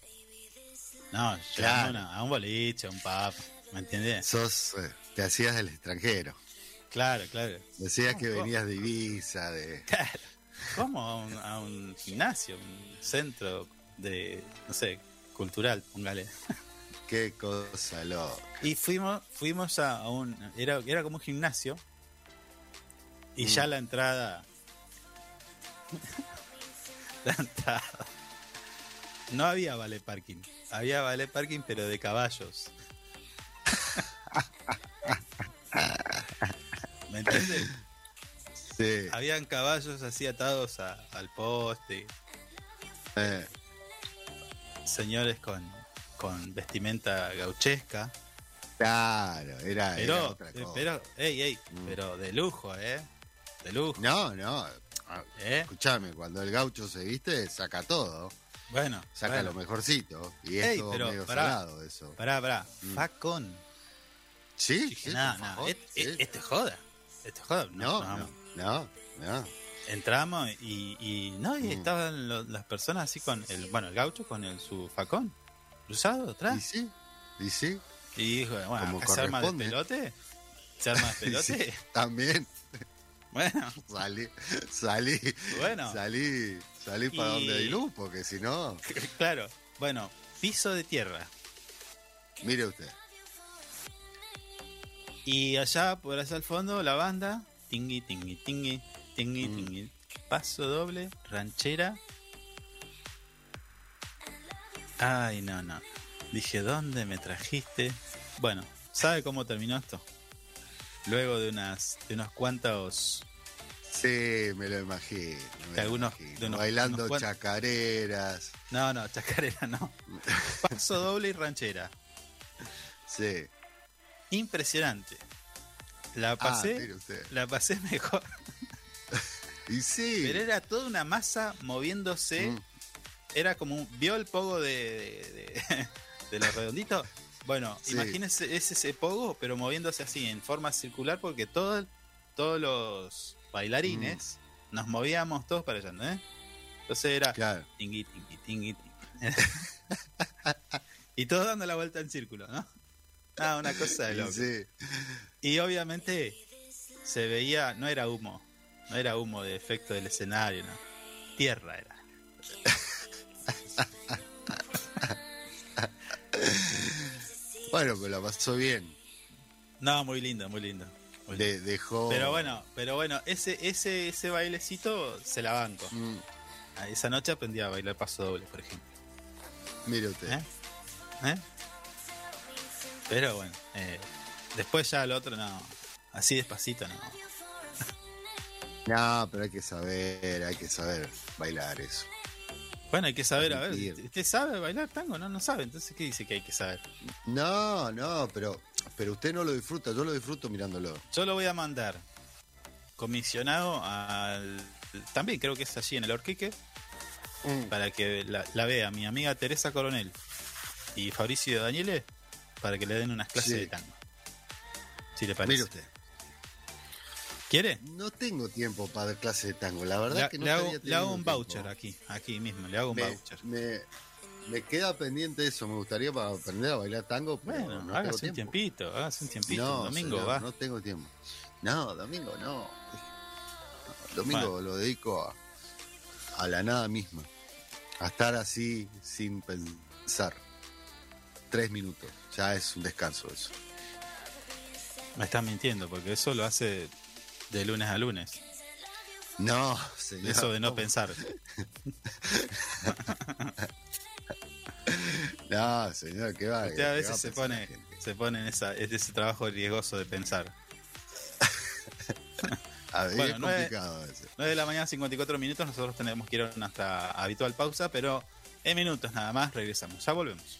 No, Claro. una- a un boliche, a un pub. ¿Me entiendes? Sos, eh, te hacías del extranjero. Claro, claro. Decías que ¿Cómo? venías de Ibiza, de... [laughs] Claro. ¿Cómo a un, a un gimnasio, un centro de, no sé, cultural, póngale? [laughs] Qué cosa loca. Y fuimos, fuimos a, a un, era, era como un gimnasio y Mm. ya la entrada, [laughs] la entrada, no había vale parking, había vale parking pero de caballos. ¿Me entiendes? Sí, Habían caballos así atados a- al poste, eh, señores con, con vestimenta gauchesca, claro, era, era otra eh, cosa. pero, ey, ey, Mm. pero de lujo, ¿eh? De lujo, No, no. ah, ¿eh? Escuchame, cuando el gaucho se viste, saca todo. Bueno, Saca bueno, lo mejorcito. Y Ey, es todo pero medio pará. salado eso. Pará, pará, Mm. facón. ¿Sí? Dije, ¿Sí? no, por no, favor, et- sí. et- esto es joda. Esto es joda. No, No, no. Entramos y, y no, y Mm. estaban lo- las personas así con el, bueno, el gaucho con el, su facón cruzado ¿Y atrás. sí? ¿Y sí? Y dijo, bueno, acá se arma de pelote. ¿Se arma de [laughs] pelote? Sí, También Bueno, [laughs] salí, salí, Bueno. salí, salí para Y- donde hay luz, porque si no, [laughs] claro. Bueno, piso de tierra. mire usted. Y allá, por allá al fondo, la banda. Tingui, tingui, tingui, tingui, Mm. tingui. Paso doble, ranchera. Ay, no, no. Dije, ¿dónde me trajiste? Bueno, ¿sabe cómo terminó esto? Luego de unas de unos cuantos Sí, me lo imagino. me Que lo algunos- imagino. de unos- Bailando unos chacareras. No, no, chacarera no. [laughs] Paso doble y ranchera. Sí. Impresionante. La Ah, pasé, la pasé [laughs] mejor. Y sí. Pero era toda una masa moviéndose. Mm. Era como un. ¿Vio el pogo de, de, de- [laughs] de los redonditos? Bueno, Sí. imagínense, es ese pogo, pero moviéndose así en forma circular, porque todo, todos los bailarines nos movíamos todos para allá, ¿no? ¿eh? Entonces era Claro. tingui, tingui, tingui, tingui. [laughs] y todos dando la vuelta en círculo, ¿no? [laughs] Ah, una cosa de loco. sí. Y obviamente se veía, no era humo, no era humo de efecto del escenario, no. Tierra era. [laughs] Bueno, pero la pasó bien. No, muy lindo, muy lindo. muy lindo. De- dejó. Pero bueno, pero bueno, ese, ese, ese bailecito se la banco. Mm, Ah, Esa noche aprendí a bailar paso doble, por ejemplo. mire usted. ¿Eh? ¿Eh? Pero bueno, eh, después ya el otro no. Así despacito no. [laughs] No, pero hay que saber, hay que saber bailar eso. Bueno, hay que saber, a ver. ¿usted sabe bailar tango? No, no sabe, entonces ¿qué dice que hay que saber? No, no, pero, pero usted no lo disfruta, yo lo disfruto mirándolo. Yo lo voy a mandar comisionado al. También creo que es allí en el Orquique, Mm. para que la, la vea mi amiga Teresa Coronel y Fabricio Daniele, para que le den unas clases Sí. de tango. Si le parece. Mire usted, ¿Quiere? no tengo tiempo para dar clases de tango, la verdad Le, que no le hago, le hago un tiempo. voucher aquí, aquí mismo, le hago un Me, voucher. me, me queda pendiente eso, me gustaría para aprender a bailar tango, pero Bueno, no hágase un tiempito, hágase un tiempito. No, domingo señor, va. no tengo tiempo. No, domingo no. No, Domingo lo dedico a, a la nada misma. A estar así sin pensar. Tres minutos. Ya es un descanso eso. Me estás mintiendo, porque eso lo hace de lunes a lunes. No, señor. Eso de no ¿cómo? pensar. [laughs] No, señor, ¿qué va? Usted ¿Qué a veces se pone, se pone en esa, en ese trabajo riesgoso de pensar. [laughs] A ver, Bueno, es complicado a veces. 9 de la mañana, 54 minutos. Nosotros tenemos que ir a nuestra habitual pausa, pero en minutos nada más regresamos. Ya volvemos.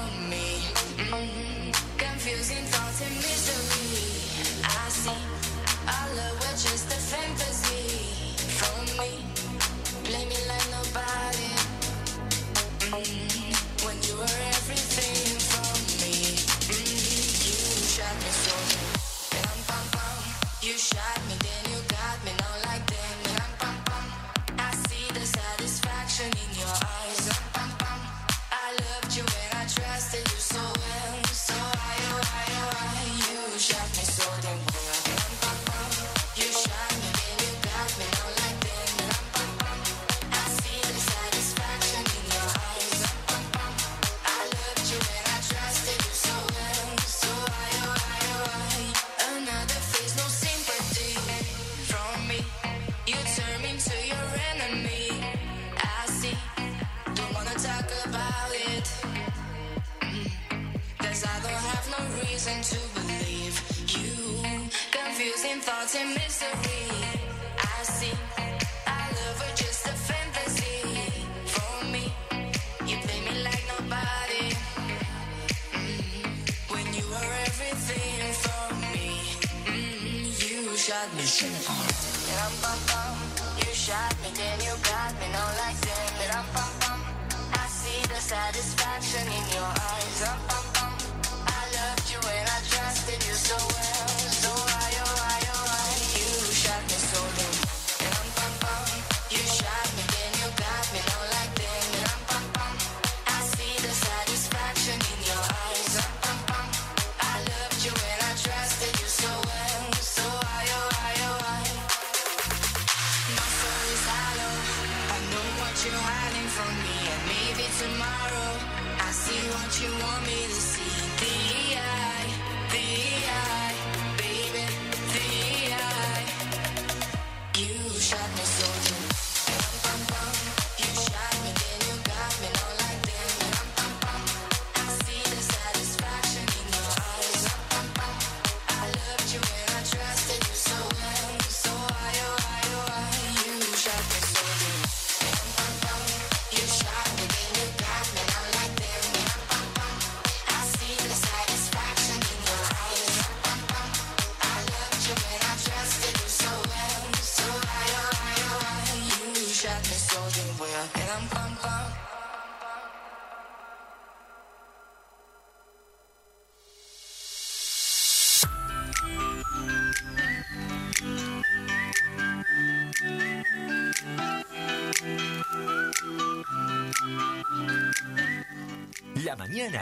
satisfaction in your eyes. Ram, pam, pam. I loved you and I trusted you so well. you want me to see.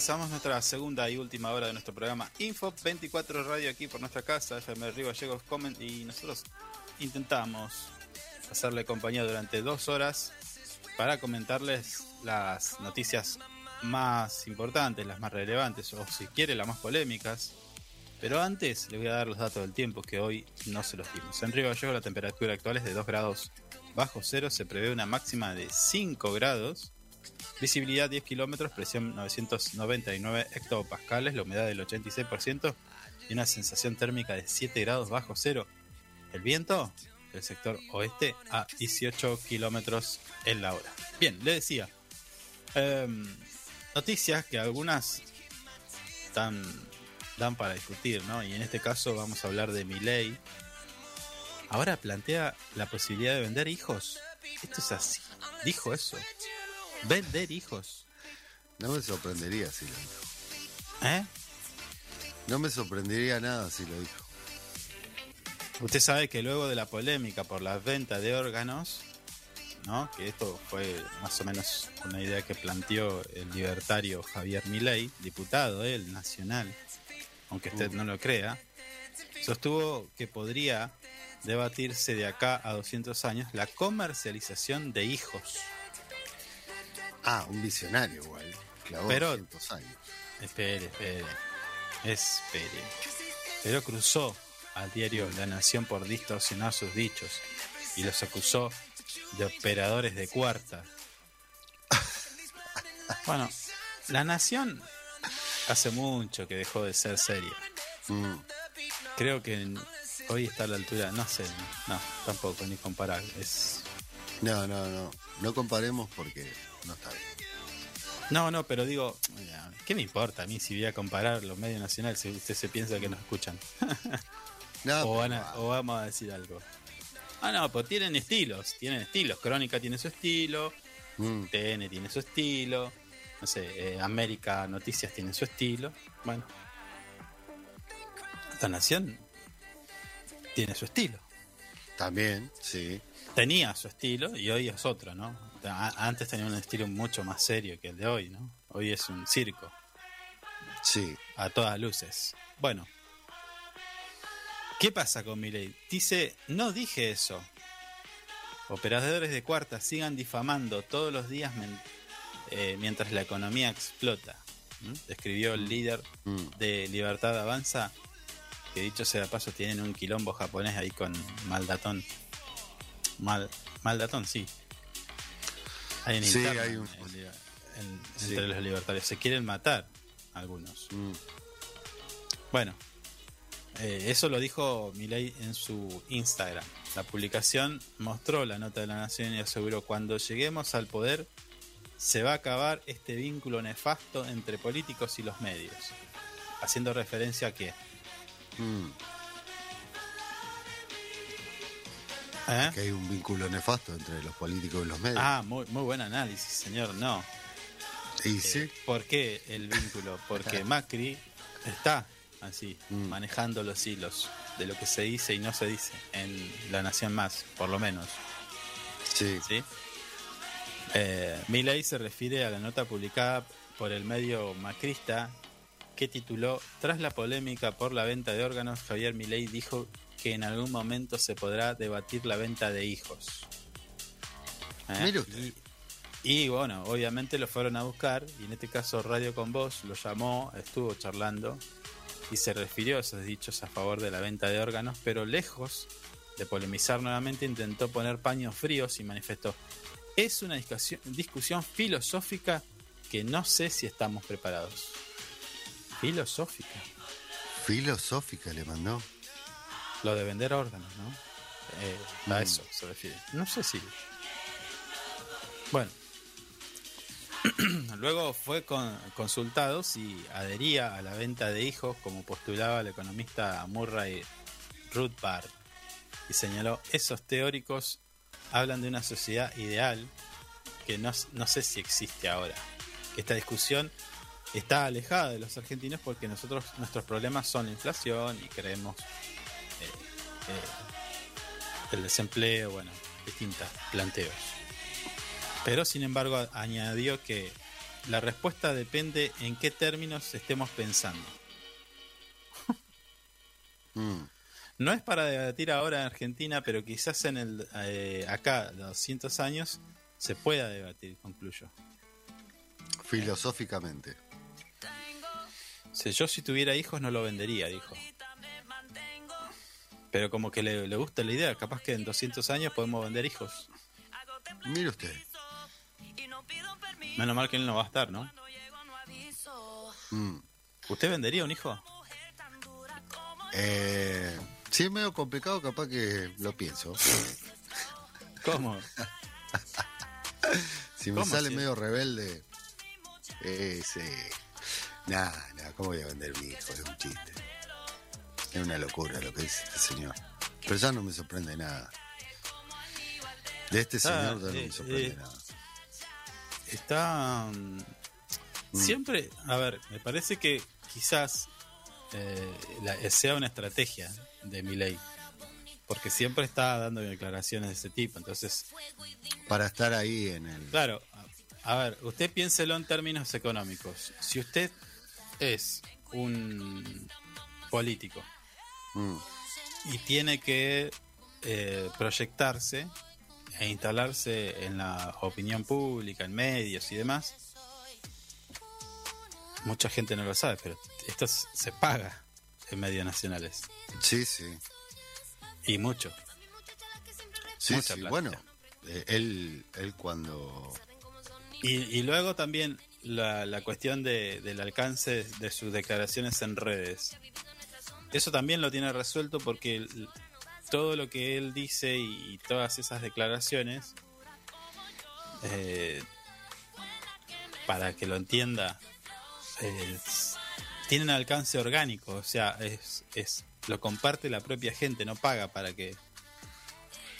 comenzamos nuestra segunda y última hora de nuestro programa Info 24 Radio aquí por nuestra casa, FM Río Gallegos Comen, y nosotros intentamos hacerle compañía durante dos horas para comentarles las noticias más importantes, las más relevantes, o si quiere, las más polémicas. Pero antes le voy a dar los datos del tiempo que hoy no se los dimos. En Río Gallegos la temperatura actual es de 2 grados bajo cero, se prevé una máxima de 5 grados. Visibilidad 10 kilómetros, presión 999 hectopascales, la humedad del 86% y una sensación térmica de 7 grados bajo cero. El viento del sector oeste a 18 kilómetros en la hora. Bien, le decía, em, noticias que algunas dan, para discutir, ¿no? Y en este caso vamos a hablar de Milei. Ahora plantea la posibilidad de vender hijos. Esto es así. Dijo eso. Vender hijos. No me sorprendería si lo dijo. ¿Eh? No me sorprendería nada si lo dijo. Usted sabe que luego de la polémica por la venta de órganos, ¿no? Que esto fue más o menos una idea que planteó el libertario Javier Milei, diputado él, nacional, aunque usted no lo crea, sostuvo que podría debatirse de acá a 200 años la comercialización de hijos. Ah, un visionario igual. Clavó Pero- 200 años. Espere, espere. Espere. Pero cruzó al diario La Nación por distorsionar sus dichos y los acusó de operadores de cuarta. [laughs] Bueno, La Nación hace mucho que dejó de ser seria. Mm, Creo que hoy está a la altura, no sé, no, tampoco, ni comparar. Es No, no, no. No comparemos porque no está bien. No, no, pero digo, ¿qué me importa a mí si voy a comparar los medios nacionales si usted se piensa que nos escuchan? [laughs] No, o, van pero- a- o vamos a decir algo. Ah, no, pues tienen estilos, tienen estilos. Crónica tiene su estilo, Mm, TN tiene su estilo, no sé, eh, América Noticias tiene su estilo. Bueno, La Nación tiene su estilo. también, sí. Tenía su estilo y hoy es otro, ¿no? Antes tenía un estilo mucho más serio que el de hoy, ¿no? Hoy es un circo. Sí. a todas luces. Bueno, ¿qué pasa con Milei? Dice, no dije eso. Operadores de cuarta sigan difamando todos los días eh, mientras la economía explota. ¿Mm? Escribió el líder Mm. de Libertad Avanza, que dicho sea de paso tienen un quilombo japonés ahí con Maldatón. Mal, Maldatón, sí. Hay Sí, hay un- en- en- Sí. entre los libertarios. Se quieren matar algunos. Mm. Bueno, eh, eso lo dijo Milei en su Instagram. La publicación mostró la nota de la Nación y aseguró, cuando lleguemos al poder, se va a acabar este vínculo nefasto entre políticos y los medios. Haciendo referencia a que... Mm. ¿Eh? Que hay un vínculo nefasto entre los políticos y los medios. Ah, muy, muy buen análisis, señor. No. y sí. Eh, ¿Por qué el vínculo? Porque Macri está así, Mm. manejando los hilos de lo que se dice y no se dice en La Nación Más, por lo menos. Sí. ¿sí? Eh, Milei se refiere a la nota publicada por el medio macrista que tituló Tras la polémica por la venta de órganos, Javier Milei dijo que en algún momento se podrá debatir la venta de hijos. ¿Eh? Mire usted. Y, y, bueno, obviamente lo fueron a buscar y en este caso Radio con Voz lo llamó, estuvo charlando y se refirió a esos dichos a favor de la venta de órganos, pero lejos de polemizar nuevamente intentó poner paños fríos y manifestó Es una discusión, discusión filosófica que no sé si estamos preparados. Filosófica. Filosófica le mandó. Lo de vender órganos, ¿no? Eh, a Mm. eso se refiere. No sé si. Bueno. [clears throat] Luego fue con- consultado si adhería a la venta de hijos, como postulaba el economista Murray Rothbard, y señaló: esos teóricos hablan de una sociedad ideal que no, no sé si existe ahora. Que esta discusión está alejada de los argentinos porque nosotros nuestros problemas son la inflación y creemos el desempleo, bueno, distintos planteos. Pero sin embargo añadió que la respuesta depende en qué términos estemos pensando. [laughs] Mm. No es para debatir ahora en Argentina, pero quizás en el eh, acá, 200 años, se pueda debatir, concluyo. Filosóficamente. Si yo si tuviera hijos no lo vendería, dijo. Pero como que le, le gusta la idea, capaz que en 200 años podemos vender hijos. Mire usted. Menos mal que él no va a estar, ¿no? Mm. ¿Usted vendería un hijo? Eh, si es medio complicado, capaz que lo pienso. ¿Cómo? [laughs] Si me ¿Cómo sale medio rebelde, eh, sí. Nah, nah, ¿cómo voy a vender mi hijo? Es un chiste. Es una locura lo que dice este señor. Pero ya no me sorprende nada. De este Ah, señor ya no eh, me sorprende eh, nada. Está. mm, Siempre, a ver, me parece que quizás eh, la- sea una estrategia de mi ley. Porque siempre está dando declaraciones de ese tipo. Entonces, Para estar ahí en el. claro, a, a ver, usted piénselo en términos económicos. Si usted es un político Mm, y tiene que eh, proyectarse e instalarse en la opinión pública, en medios y demás. Mucha gente no lo sabe, pero esto se paga en medios nacionales. Sí, sí. Y mucho. Sí, Mucha sí. Bueno, eh, él, él cuando. Y, y luego también la, la cuestión de- del alcance de sus declaraciones en redes. Eso también lo tiene resuelto porque el- todo lo que él dice y, y todas esas declaraciones, eh, para que lo entienda, es- tienen alcance orgánico. O sea, es, es lo comparte la propia gente, no paga para que...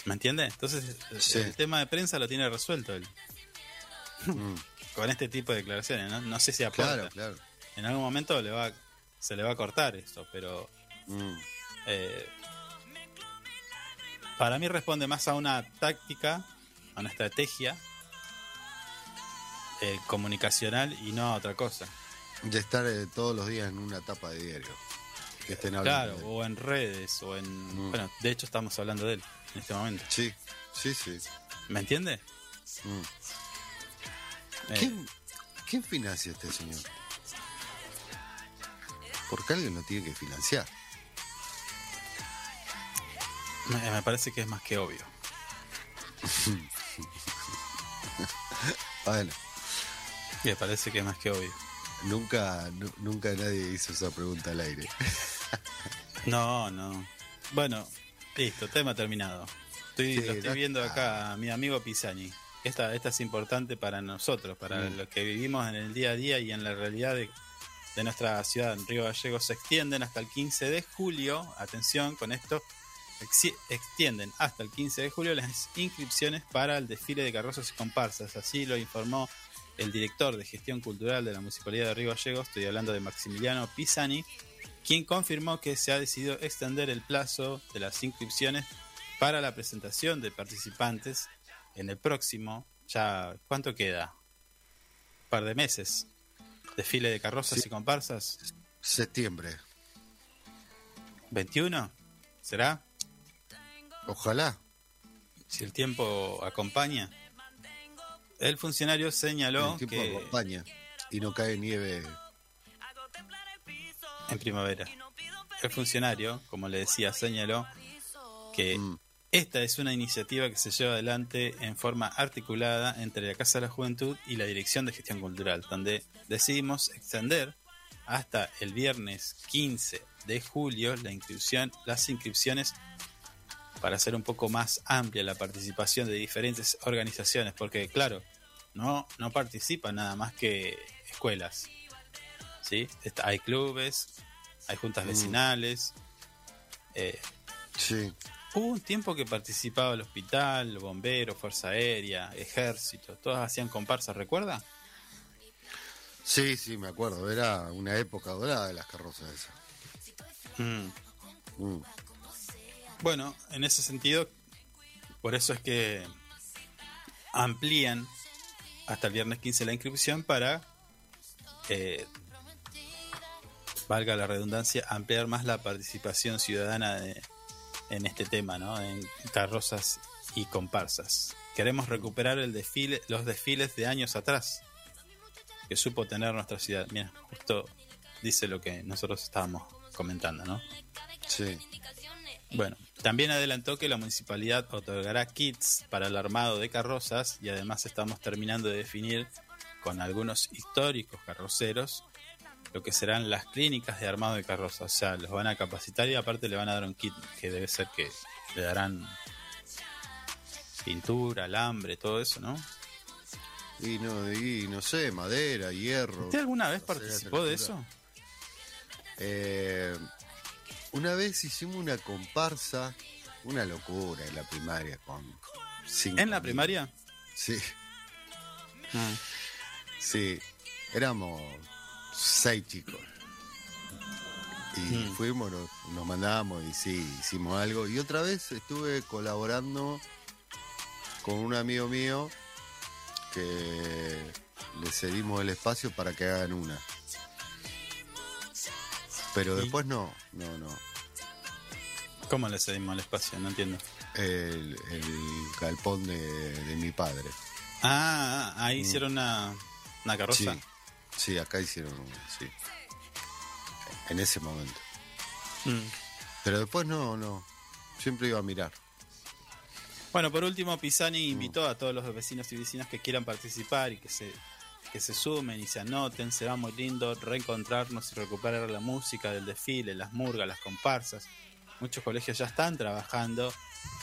¿Me entiende? Entonces, Sí. el tema de prensa lo tiene resuelto él Mm, con este tipo de declaraciones, ¿no? No sé si aporta. claro, claro. En algún momento le va, se le va a cortar esto, pero Mm, eh, para mí responde más a una táctica, a una estrategia eh, comunicacional y no a otra cosa. de estar eh, todos los días en una tapa de diario. Que estén hablando. Claro, o en redes, o en... Mm. Bueno, de hecho estamos hablando de él en este momento. Sí, sí, sí. ¿Me entiende? Mm. ¿Quién, ¿Quién financia a este señor? Porque alguien lo tiene que financiar. Me, me parece que es más que obvio. Bueno, Me parece que es más que obvio. nunca, nu- nunca nadie hizo esa pregunta al aire. [laughs] No, no. Bueno, listo, tema terminado. Estoy, Sí, lo estoy ya viendo está. acá a mi amigo Pisani. Esta, esta es importante para nosotros, para Mm. los que vivimos en el día a día y en la realidad de, de nuestra ciudad en Río Gallegos. Se extienden hasta el 15 de julio. Atención con esto. Extienden hasta el 15 de julio las inscripciones para el desfile de carrozas y comparsas. Así lo informó el director de gestión cultural de la Municipalidad de Río Gallegos. Estoy hablando de Maximiliano Pisani quien confirmó que se ha decidido extender el plazo de las inscripciones para la presentación de participantes en el próximo, ya, ¿cuánto queda? Un par de meses. Desfile de carrozas Sí. y comparsas. Septiembre. ¿21? ¿Será? Ojalá. Si el tiempo acompaña. El funcionario señaló el tiempo que acompaña y no cae nieve. en primavera. El funcionario, como le decía, señaló que Mm, Esta es una iniciativa que se lleva adelante en forma articulada entre la Casa de la Juventud y la Dirección de Gestión Cultural, donde decidimos extender hasta el viernes 15 de julio la inscripción, las inscripciones para hacer un poco más amplia la participación de diferentes organizaciones, porque claro, no, no participan nada más que escuelas. ¿sí? Está- hay clubes, hay juntas Mm. vecinales. eh, Sí. Hubo un tiempo que participaba el hospital, bomberos, fuerza aérea, ejército, todas hacían comparsas, ¿recuerda? Sí, sí, me acuerdo. Era una época dorada de las carrozas esas. Mm. Mm. Bueno, en ese sentido, por eso es que amplían hasta el viernes 15 la inscripción para, eh, valga la redundancia, ampliar más la participación ciudadana de- en este tema, ¿no? En carrozas y comparsas. Queremos recuperar el desfile, los desfiles de años atrás que supo tener nuestra ciudad. Mira, justo dice lo que nosotros estábamos comentando, ¿no? Sí. Bueno, también adelantó que la municipalidad otorgará kits para el armado de carrozas y además estamos terminando de definir con algunos históricos carroceros lo que serán las clínicas de armado de carrozas. O sea, los van a capacitar y aparte le van a dar un kit que debe ser que le darán pintura, alambre, todo eso, ¿no? Y no, y no sé, madera, hierro. ¿Usted alguna vez participó de eso? Eh, una vez hicimos una comparsa, una locura en la primaria con cinco ¿En la primaria? Sí, Ah. sí. Éramos seis chicos. Y Mm. fuimos, nos, nos mandábamos y sí, hicimos algo. Y otra vez estuve colaborando con un amigo mío que le cedimos el espacio para que hagan una. Pero ¿Y? después no, no, no. ¿Cómo le cedimos el espacio? No entiendo. El, el galpón de, de mi padre. Ah, ah, ahí Mm. hicieron una, una carroza. Sí, sí, acá hicieron una, sí. En ese momento. Mm. Pero después no, no. Siempre iba a mirar. Bueno, por último, Pisani invitó a todos los vecinos y vecinas que quieran participar y que se, que se sumen y se anoten. Será muy lindo reencontrarnos y recuperar la música del desfile, las murgas, las comparsas. Muchos colegios ya están trabajando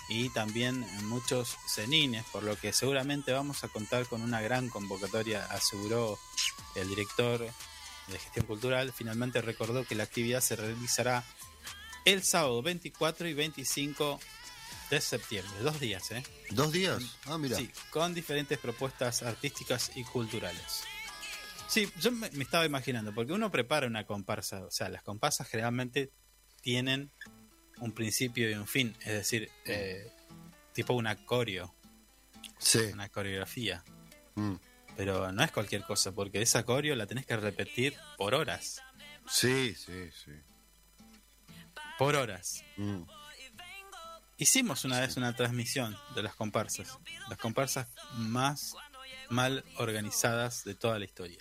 y también muchos cenines, por lo que seguramente vamos a contar con una gran convocatoria, aseguró el director de gestión cultural. Finalmente recordó que la actividad se realizará el sábado 24 y 25 de septiembre, dos días, ¿eh? ¿Dos días? Ah, mira. Sí, con diferentes propuestas artísticas y culturales. Sí, yo me, me estaba imaginando, porque uno prepara una comparsa, o sea, las comparsas generalmente tienen un principio y un fin, es decir, eh, tipo una coreo, Sí. una coreografía. Mm. Pero no es cualquier cosa, porque esa coreo la tenés que repetir por horas. Sí, sí, sí. Por horas. Mm. Hicimos una vez una transmisión de las comparsas. Las comparsas más mal organizadas de toda la historia.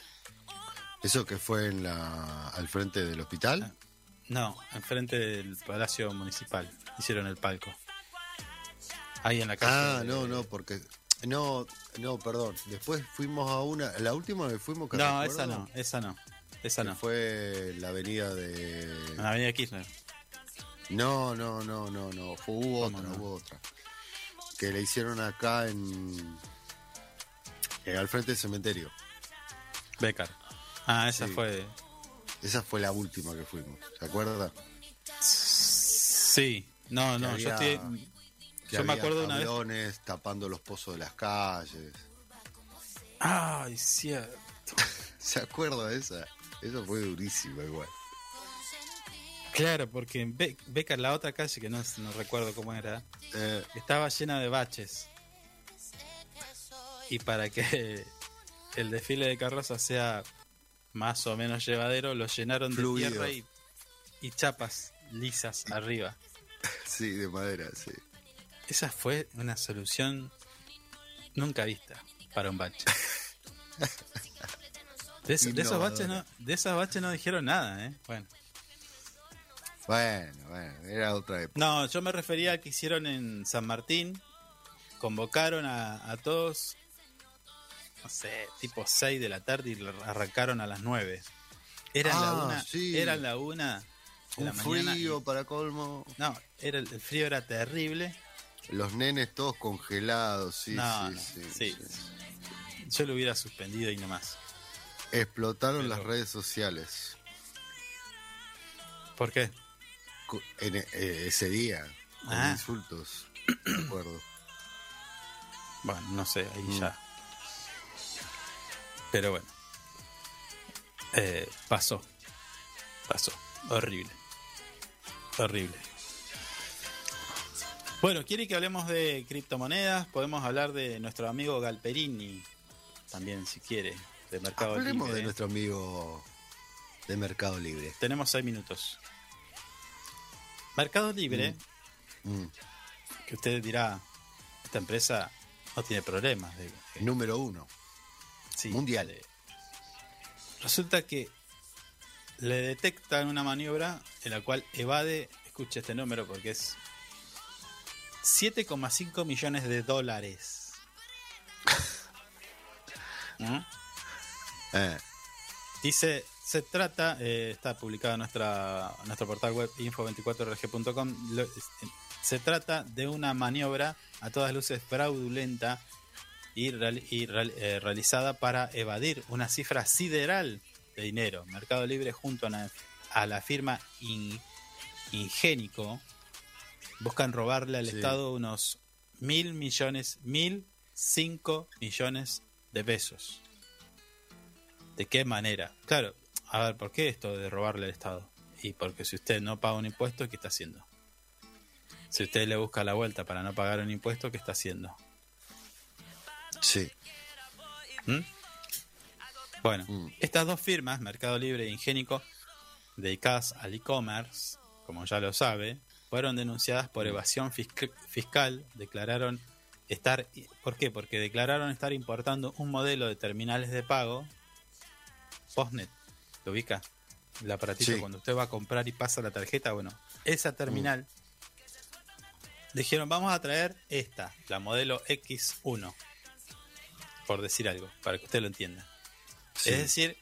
¿Eso que fue en la, al frente del hospital? Ah. No, enfrente del Palacio Municipal. Hicieron el palco. Ahí en la calle. Ah, no, no, porque. No, no, perdón. Después fuimos a una. La última que fuimos que No, recuerdo, esa no, esa no. Esa no. Fue la avenida de. La Avenida Kirchner. No, no, no, no, no. Fue, hubo ¿Cómo otra, no? hubo otra. Que le hicieron acá en. en al frente del cementerio. Becar. Ah, esa Sí. fue. Esa fue la última que fuimos. ¿Se acuerda? Sí. No, no, Que yo había- estoy. Que Yo me acuerdo una vez. tapando los pozos de las calles. Ay, cierto. [laughs] ¿Se acuerda de esa? Eso fue durísimo igual. Claro, porque en Be- Becar, la otra calle, que no, no recuerdo cómo era, Eh, estaba llena de baches. Y para que [laughs] el desfile de carrozas sea más o menos llevadero, lo llenaron de tierra y, y chapas lisas arriba. [laughs] sí, de madera, sí. Esa fue una solución nunca vista para un bache. [laughs] De, de esos baches no, de esos baches no dijeron nada, ¿eh? Bueno. Bueno, bueno, era otra época. No, yo me refería al que hicieron en San Martín. Convocaron a, a todos, no sé, tipo 6 de la tarde y arrancaron a las 9. Eran la Ah, una, sí. eran la una de la Un frío y- para colmo. no, era el, frío era terrible. Los nenes todos congelados, sí, No, sí, no, sí, sí. sí. Yo lo hubiera suspendido y no más. Explotaron Pero- las redes sociales ¿Por qué? En, eh, ese día, con Ah. insultos, me acuerdo. Bueno, no sé, ahí Mm. ya. Pero bueno. Eh, pasó. Pasó. Horrible. Horrible. Bueno, ¿quiere que hablemos de criptomonedas? Podemos hablar de nuestro amigo Galperini. También, si quiere. De Mercado Hablemos Libre. de nuestro amigo de Mercado Libre. Tenemos seis minutos. Mercado Libre, Mm. que usted dirá, esta empresa no tiene problemas. de- Número uno. Sí, Mundial. Resulta que le detectan una maniobra en la cual evade, escuche este número porque es 7,5 millones de dólares. [laughs] ¿Mm? Eh, Dice, se trata, eh, está publicado en nuestra, en nuestro portal web info24rg.com, lo- se trata de una maniobra a todas luces fraudulenta y, real- y real- eh, realizada para evadir una cifra sideral de dinero. Mercado Libre junto a, la- a la firma In- Ingénico buscan robarle al Sí. Estado unos mil millones, mil cinco millones de pesos. ¿De qué manera? Claro, a ver, ¿por qué esto de robarle al Estado? Y porque si usted no paga un impuesto, ¿qué está haciendo? Si usted le busca la vuelta para no pagar un impuesto, ¿qué está haciendo? sí. ¿Mm? Bueno, Mm. estas dos firmas, Mercado Libre e Ingénico, dedicadas al e-commerce, como ya lo sabe, fueron denunciadas por evasión fisc- fiscal. Declararon estar. ¿Por qué? Porque declararon estar importando un modelo de terminales de pago, Postnet, ¿lo ubica? El aparatito Sí. cuando usted va a comprar y pasa la tarjeta, bueno, esa terminal. Dijeron, vamos a traer esta, la modelo X1, por decir algo, para que usted lo entienda. sí. Es decir,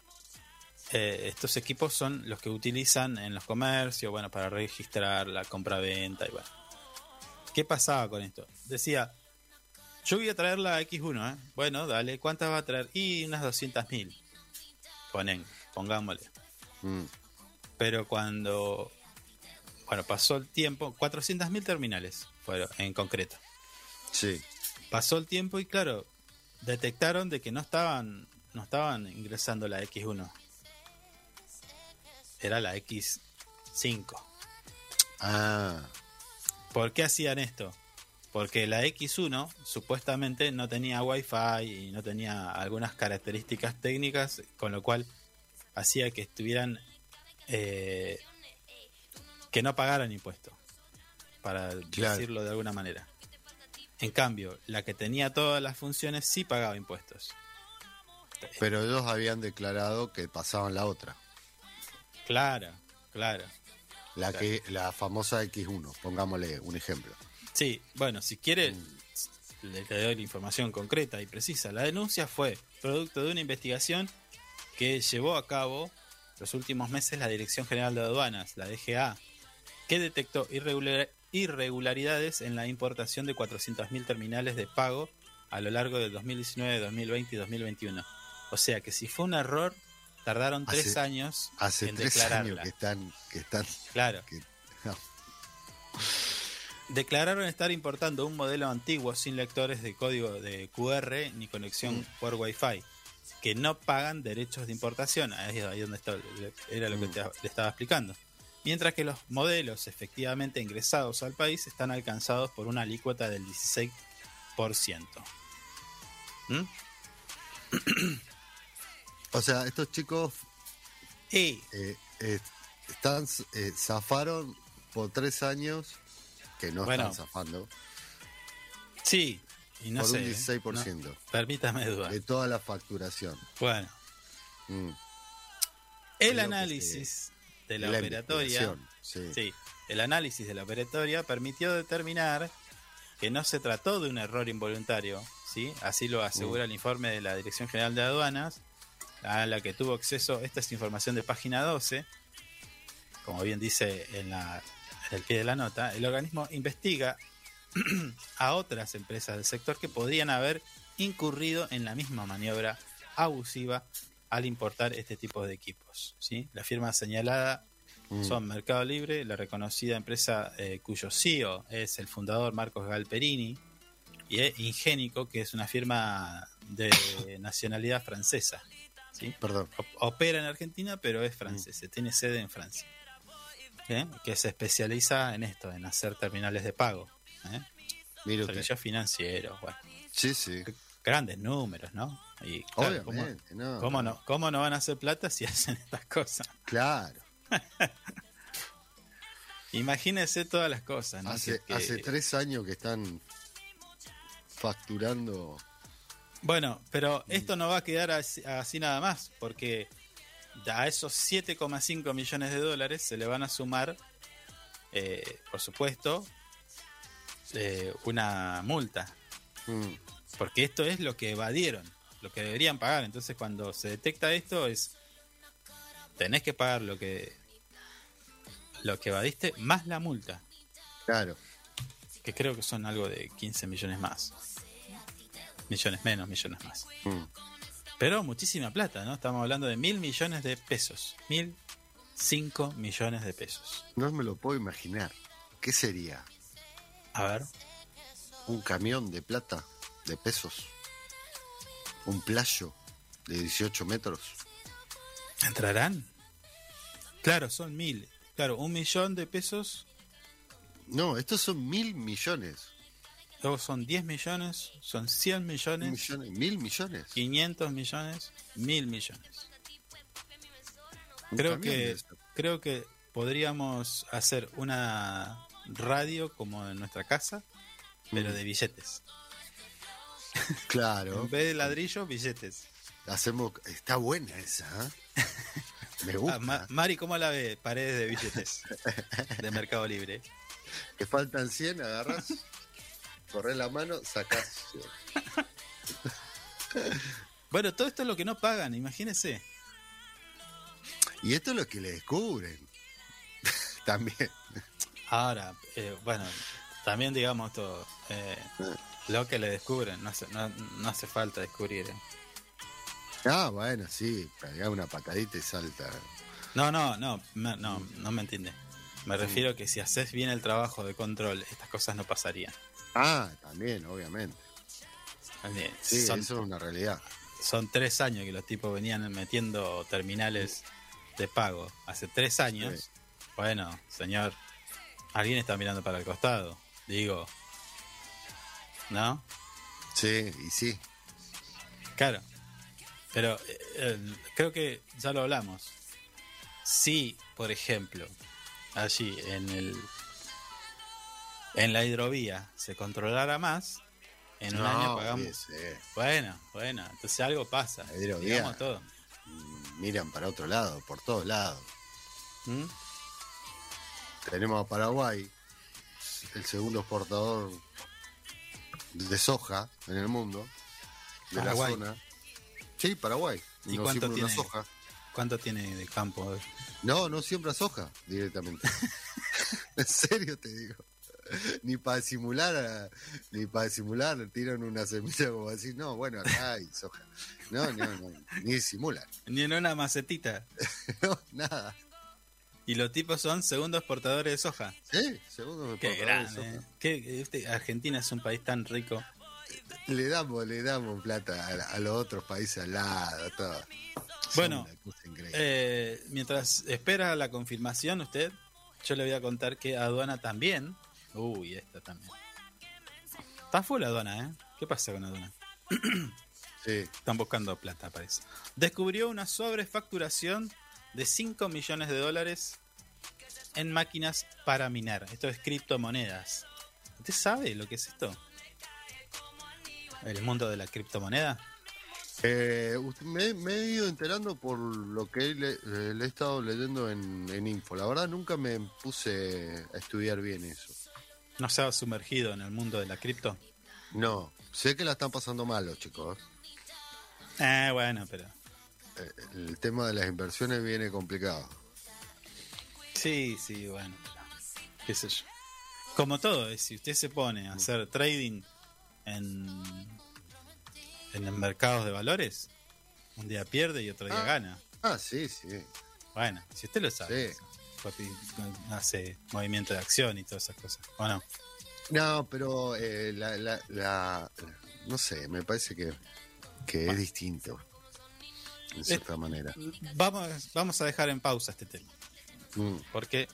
eh, estos equipos son los que utilizan en los comercios, bueno, para registrar la compra-venta y bueno. ¿Qué pasaba con esto? Decía, yo voy a traer la X1, ¿eh? Bueno, dale, ¿cuántas va a traer? Y unas 200 mil. Ponen, pongámosle. Mm. Pero cuando, bueno, pasó el tiempo, 400 mil terminales fueron en concreto. sí. Pasó el tiempo y claro, detectaron de que no estaban, no estaban ingresando la X1. Era la X5. Ah, ¿Por qué hacían esto? Porque la X1 supuestamente no tenía Wi-Fi y no tenía algunas características técnicas, con lo cual hacía que estuvieran eh, que no pagaran impuestos, para Claro. decirlo de alguna manera. En cambio, la que tenía todas las funciones sí pagaba impuestos. pero ellos habían declarado que pasaban la otra. Claro, claro. La Claro. que la famosa X1, pongámosle un ejemplo. Sí, bueno, si quiere, le le doy la información concreta y precisa. La denuncia fue producto de una investigación que llevó a cabo los últimos meses la Dirección General de Aduanas, la DGA, que detectó irregular- irregularidades en la importación de 400.000 terminales de pago a lo largo del 2019, 2020 y 2021. O sea que si fue un error, tardaron Hace- tres años Hace en tres declararla. años que están, que están, Claro. que- no. Declararon estar importando un modelo antiguo sin lectores de código de QR ni conexión Mm. por Wi-Fi, que no pagan derechos de importación. Ahí es ahí donde está- era lo que Mm. te- le estaba explicando. Mientras que los modelos efectivamente ingresados al país están alcanzados por una alícuota del 16%. ¿Mm? O sea, estos chicos Y eh, eh, están eh, zafaron por tres años que no Bueno, están zafando sí, y no por sé. un ¿eh? 16% No, permítame dudar. de toda la facturación. Bueno, Mm. el Creo análisis de la, La operatoria, sí. sí, el análisis de la operatoria permitió determinar que no se trató de un error involuntario, ¿sí? Así lo asegura el informe de la Dirección General de Aduanas, a la que tuvo acceso, esta es información de página 12, como bien dice en, la, en el pie de la nota, el organismo investiga [clears throat] a otras empresas del sector que podrían haber incurrido en la misma maniobra abusiva al importar este tipo de equipos. ¿sí? La firma señalada Mm. son Mercado Libre, la reconocida empresa eh, cuyo CEO es el fundador Marcos Galperini, y es Ingénico, que es una firma de [coughs] nacionalidad francesa. ¿sí? Perdón. O- Opera en Argentina, pero es francesa, tiene sede en Francia. Que se especializa en esto, en hacer terminales de pago. ¿Eh? Mire. Servicios financieros, bueno, Sí, sí. grandes números, ¿no? Y claro, ¿cómo, Obviamente, no, cómo no. ¿cómo no van a hacer plata si [laughs] hacen estas cosas? Claro. [laughs] Imagínense todas las cosas, ¿no? Hace, Que- que- hace tres años que están facturando. Bueno, pero esto no va a quedar así, así nada más, porque a esos 7,5 millones de dólares se le van a sumar, eh, por supuesto, eh, una multa, Mm, porque esto es lo que evadieron, lo que deberían pagar. Entonces, cuando se detecta esto, es tenés que pagar lo que lo que evadiste más la multa, claro. que creo que son algo de 15 millones más, millones menos, millones más. Mm. Pero muchísima plata, ¿no? Estamos hablando de mil millones de pesos. Mil cinco millones de pesos. No me lo puedo imaginar. ¿Qué sería? A ver. ¿Un camión de plata? ¿De pesos? ¿Un playo de 18 metros? ¿Entrarán? Claro, son mil. Claro, un millón de pesos. No, estos son mil millones. Luego son 10 millones. Son 100 millones. millones mil millones. 500 millones. Mil millones. Un Creo que, creo que podríamos hacer una radio como en nuestra casa, pero Mm. de billetes. Claro. En vez de ladrillo, billetes. Hacemos. Está buena esa, ¿eh? [laughs] Me gusta. Ah, Ma- Mari, ¿cómo la ve? Paredes de billetes de Mercado Libre. Te faltan 100, agarras, corres la mano, sacás. Bueno, todo esto es lo que no pagan, imagínense. Y esto es lo que le descubren. [laughs] También. Ahora, eh, bueno, también digamos todo. eh, lo que le descubren, no hace, no, no hace falta descubrir. eh. Ah, bueno, sí, pegá una patadita y salta. No, no, no, me- no, no me entiende. Me refiero a que si haces bien el trabajo de control, estas cosas no pasarían. Ah, también, obviamente. Sí, son, eso es una realidad. son tres años que los tipos venían metiendo terminales de pago. Hace tres años. Sí. Bueno, señor, alguien está mirando para el costado. Digo, ¿no? Sí, y sí. Claro. Pero eh, creo que ya lo hablamos. Si, por ejemplo, allí en el en la hidrovía se controlara más, en un No, año pagamos. Bueno, bueno, entonces algo pasa. La hidrovía. Digamos todo. Miran para otro lado, por todos lados. ¿Mm? Tenemos a Paraguay, el segundo exportador de soja en el mundo, de Paraguay. la zona. Sí, Paraguay. ¿Y no cuánto tiene? soja. ¿Cuánto tiene de campo? No, no siembra soja directamente. [laughs] [laughs] en serio te digo. Ni para simular, ni para simular, tiran una semilla como así, no, bueno, acá hay soja. No, no, no, ni simulan. Ni en una macetita. [laughs] No, nada. Y los tipos son segundos exportadores de soja. Sí, segundo Qué exportador de soja. ¿eh? Qué- este, Argentina es un país tan rico. Le damos, le damos plata a, a los otros países al lado, todo. Bueno. Eh, mientras espera la confirmación usted, yo le voy a contar que aduana también. Uy, esta también. Está full aduana, ¿eh? ¿Qué pasa con aduana? sí. Están buscando plata, parece. Descubrió una sobrefacturación de 5 millones de dólares en máquinas para minar. Esto es criptomonedas. ¿Usted sabe lo que es esto? ¿El mundo de la criptomoneda? Eh, me, me he ido enterando por lo que le, eh, le he estado leyendo en, en Info. La verdad nunca me puse a estudiar bien eso. ¿No se ha sumergido en el mundo de la cripto? No, sé que la están pasando mal los chicos. Eh, bueno, pero... El tema de las inversiones viene complicado. Sí, sí, bueno. ¿Qué sé yo? Como todo, si usted se pone a hacer trading en, en mercados de valores, un día pierde y otro día Ah. gana. Ah, sí, sí. Bueno, si usted lo sabe, Sí. papi, hace movimiento de acción y todas esas cosas. ¿O no? No, pero eh, la, la, la- no sé, me parece que, que es distinto. En cierta manera. Vamos, vamos a dejar en pausa este tema. Mm. Porque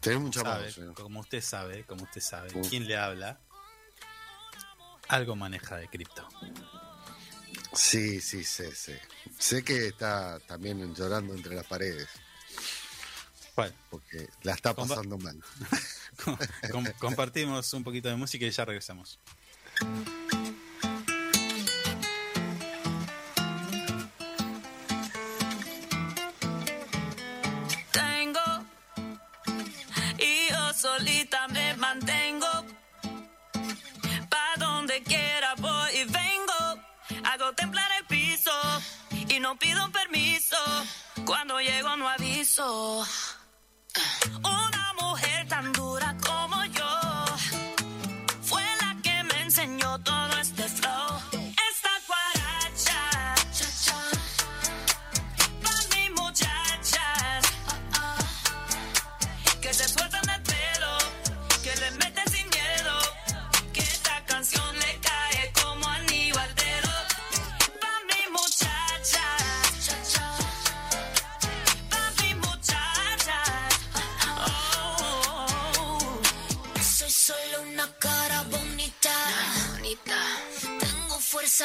Tenés mucha sabe, más. señor. como usted sabe, como usted sabe, Mm. quien le habla, algo maneja de cripto. Sí, sí, sé, sé. Sé que está también llorando entre las paredes. Bueno, Porque la está Compa- pasando mal. [laughs] com- com- compartimos un poquito de música y ya regresamos. Y no pido permiso. Cuando llego no aviso.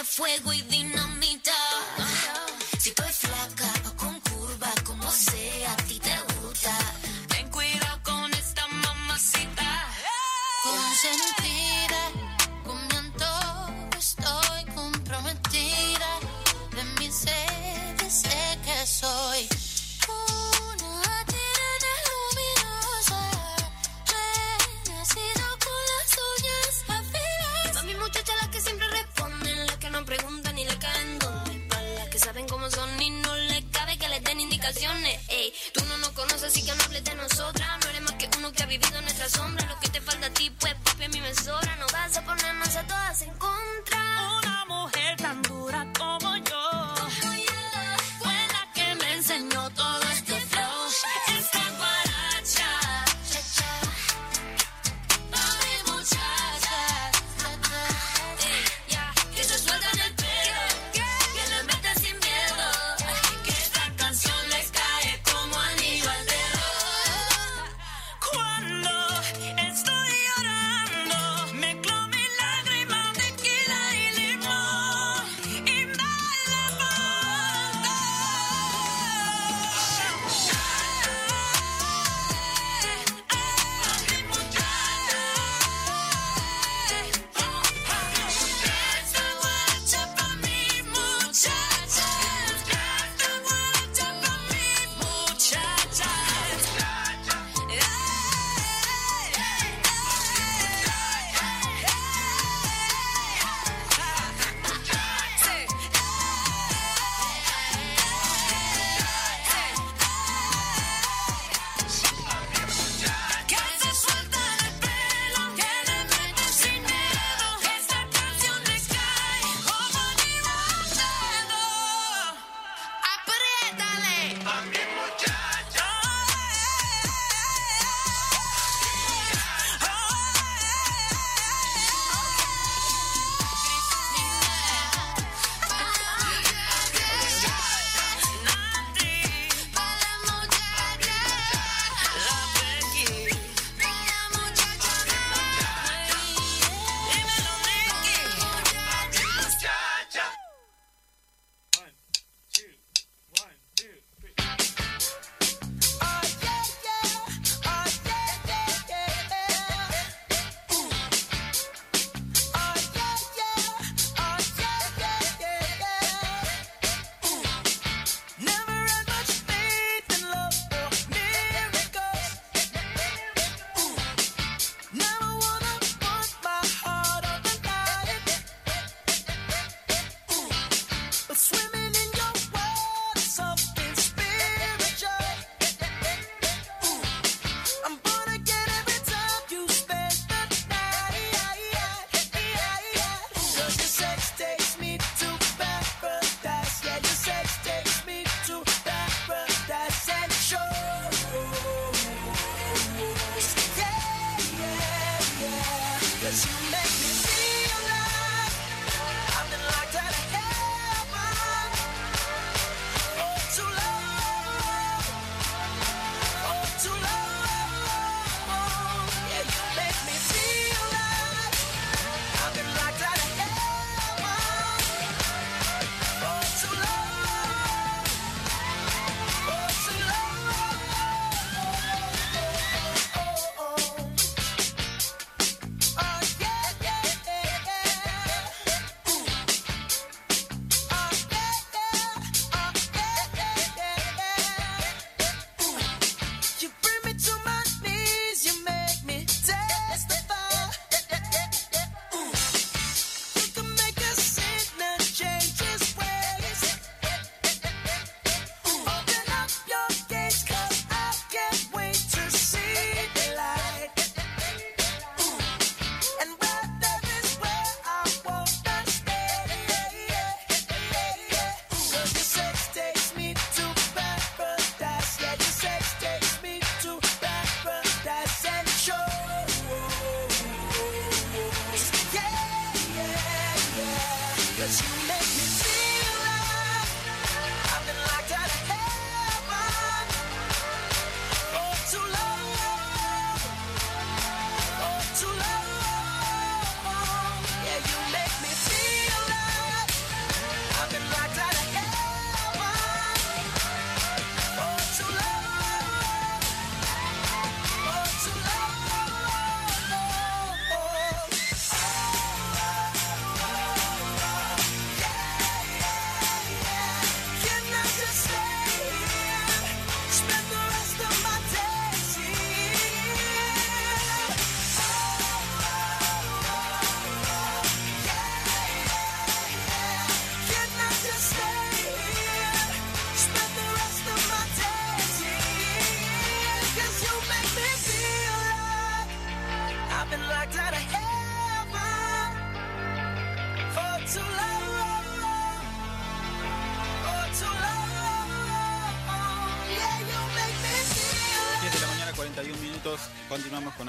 Fuego y dinamita.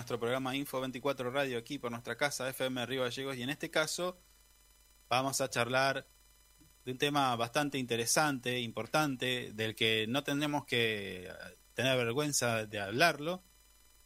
Nuestro programa Info 24 Radio aquí por nuestra casa FM Río Gallegos. Y en este caso, vamos a charlar de un tema bastante interesante, importante, del que no tendremos que eh, tener vergüenza de hablarlo,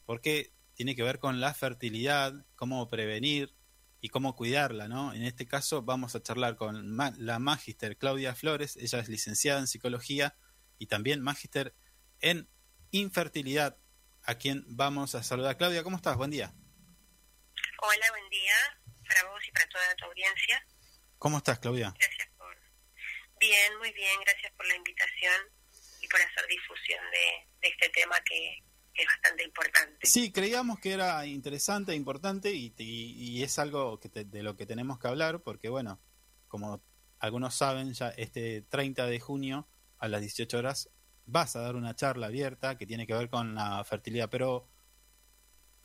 porque tiene que ver con la fertilidad, cómo prevenir y cómo cuidarla, ¿no? En este caso vamos a charlar con la magíster Claudia Flores, ella es licenciada en psicología y también magíster en infertilidad, a quien vamos a saludar. Claudia, ¿cómo estás? Buen día. Hola, buen día para vos y para toda tu audiencia. ¿Cómo estás, Claudia? Gracias por... Bien, muy bien, gracias por la invitación y por hacer difusión de, de este tema que, que es bastante importante. Sí, creíamos que era interesante, importante y, y- y es algo que te- de lo que tenemos que hablar porque, bueno, como algunos saben, ya este 30 de junio a las 18 horas vas a dar una charla abierta que tiene que ver con la fertilidad, pero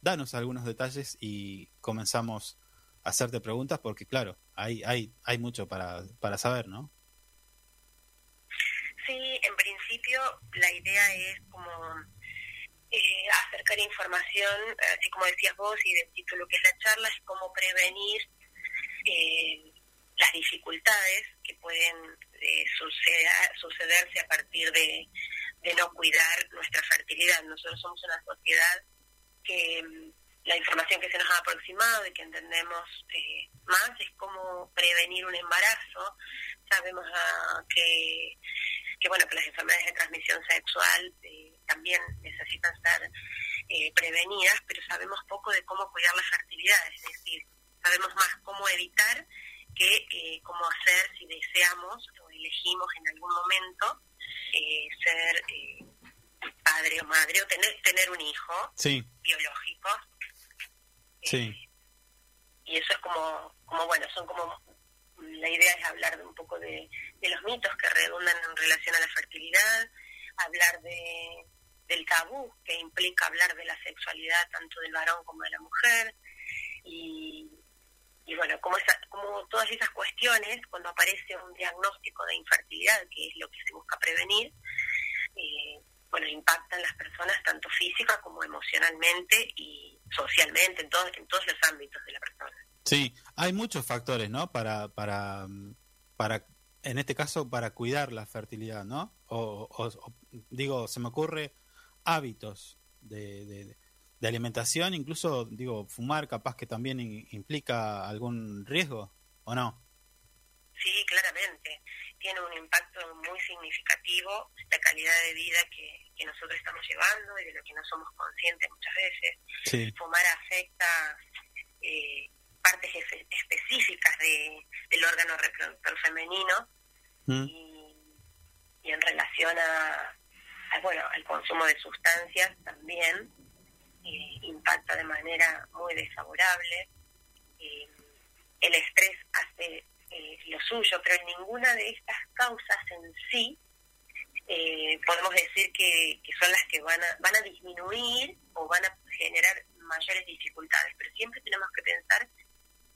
danos algunos detalles y comenzamos a hacerte preguntas porque, claro, hay, hay, hay mucho para, para saber, ¿no? Sí, en principio la idea es como eh, acercar información, así como decías vos, y del título que es la charla, es cómo prevenir eh, las dificultades que pueden eh, suceda- sucederse a partir de, de no cuidar nuestra fertilidad. Nosotros somos una sociedad que mm, la información que se nos ha aproximado y que entendemos eh, más es cómo prevenir un embarazo. Sabemos ah, que que bueno que las enfermedades de transmisión sexual eh, también necesitan ser eh, prevenidas, pero sabemos poco de cómo cuidar la fertilidad, es decir, sabemos más cómo evitar que eh, cómo hacer si deseamos o elegimos en algún momento eh, ser eh, padre o madre o tener tener un hijo Sí, biológico sí. y eso es como, como bueno, son como, la idea es hablar de un poco de, de los mitos que redundan en relación a la fertilidad, hablar de, del tabú que implica hablar de la sexualidad tanto del varón como de la mujer, y, y bueno, como, esa, como todas esas cuestiones, cuando aparece un diagnóstico de infertilidad, que es lo que se busca prevenir, eh, bueno, impactan las personas tanto física como emocionalmente y socialmente, en, todos en todos los ámbitos de la persona. Sí, hay muchos factores, ¿no? Para, para, para, en este caso, para cuidar la fertilidad, ¿no? O, digo, se me ocurre hábitos de, de- de alimentación, incluso, digo, fumar capaz que también implica algún riesgo, ¿o no? Sí, claramente. Tiene un impacto muy significativo la calidad de vida que, que nosotros estamos llevando y de lo que no somos conscientes muchas veces. Sí. Fumar afecta eh, partes específicas de, del órgano reproductor femenino y, y en relación a, a, bueno al consumo de sustancias también eh, impacta de manera muy desfavorable. Eh, el estrés hace eh, lo suyo, pero en ninguna de estas causas en sí eh, podemos decir que, que son las que van a, van a disminuir o van a generar mayores dificultades, pero siempre tenemos que pensar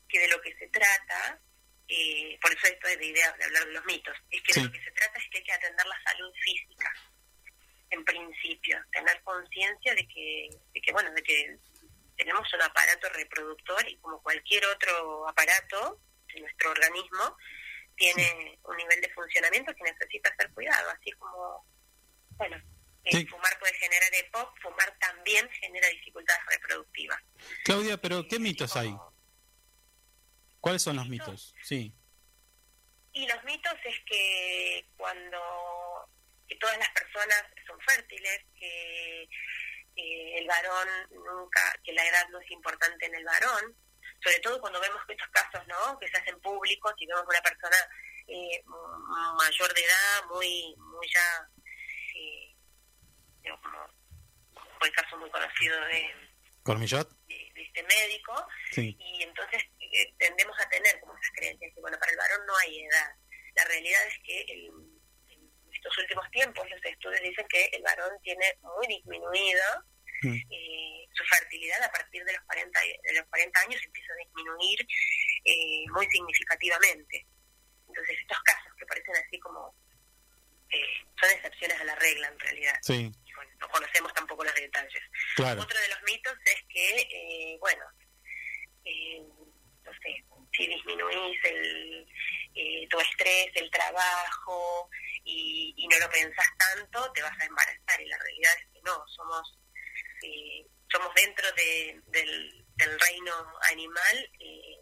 que de lo que se trata, por eso esto es de idea de hablar de los mitos, es que de lo que se trata es que hay que atender la salud física, en principio, tener conciencia de que, de que, bueno, de que tenemos un aparato reproductor y como cualquier otro aparato de nuestro organismo, tiene un nivel de funcionamiento que necesita ser cuidado, así como, bueno, eh, Sí. fumar puede generar EPOC, fumar también genera dificultades reproductivas. Claudia, pero ¿qué mitos hay? ¿Cuáles son los mitos? Sí. Y los mitos es que cuando que todas las personas son fértiles, que eh, el varón nunca, que la edad no es importante en el varón, sobre todo cuando vemos que estos casos, ¿no? Que se hacen públicos y vemos una persona eh, mayor de edad, muy, muy ya, eh, como fue el caso muy conocido de, ¿Cormillot? de- de este médico, Sí. y entonces eh, tendemos a tener como esas creencias que bueno para el varón no hay edad la realidad es que el- estos últimos tiempos los estudios dicen que el varón tiene muy disminuido eh, su fertilidad a partir de los 40, de los 40 años empieza a disminuir eh, muy significativamente. Entonces estos casos que parecen así como eh, son excepciones a la regla en realidad. Sí. Y bueno, no conocemos tampoco los detalles. Claro. Otro de los mitos es que, eh, bueno, eh, no sé, si disminuís el, eh, tu estrés, el trabajo y, y no lo pensás tanto, te vas a embarazar. Y la realidad es que no, somos eh, somos dentro de, del, del reino animal eh,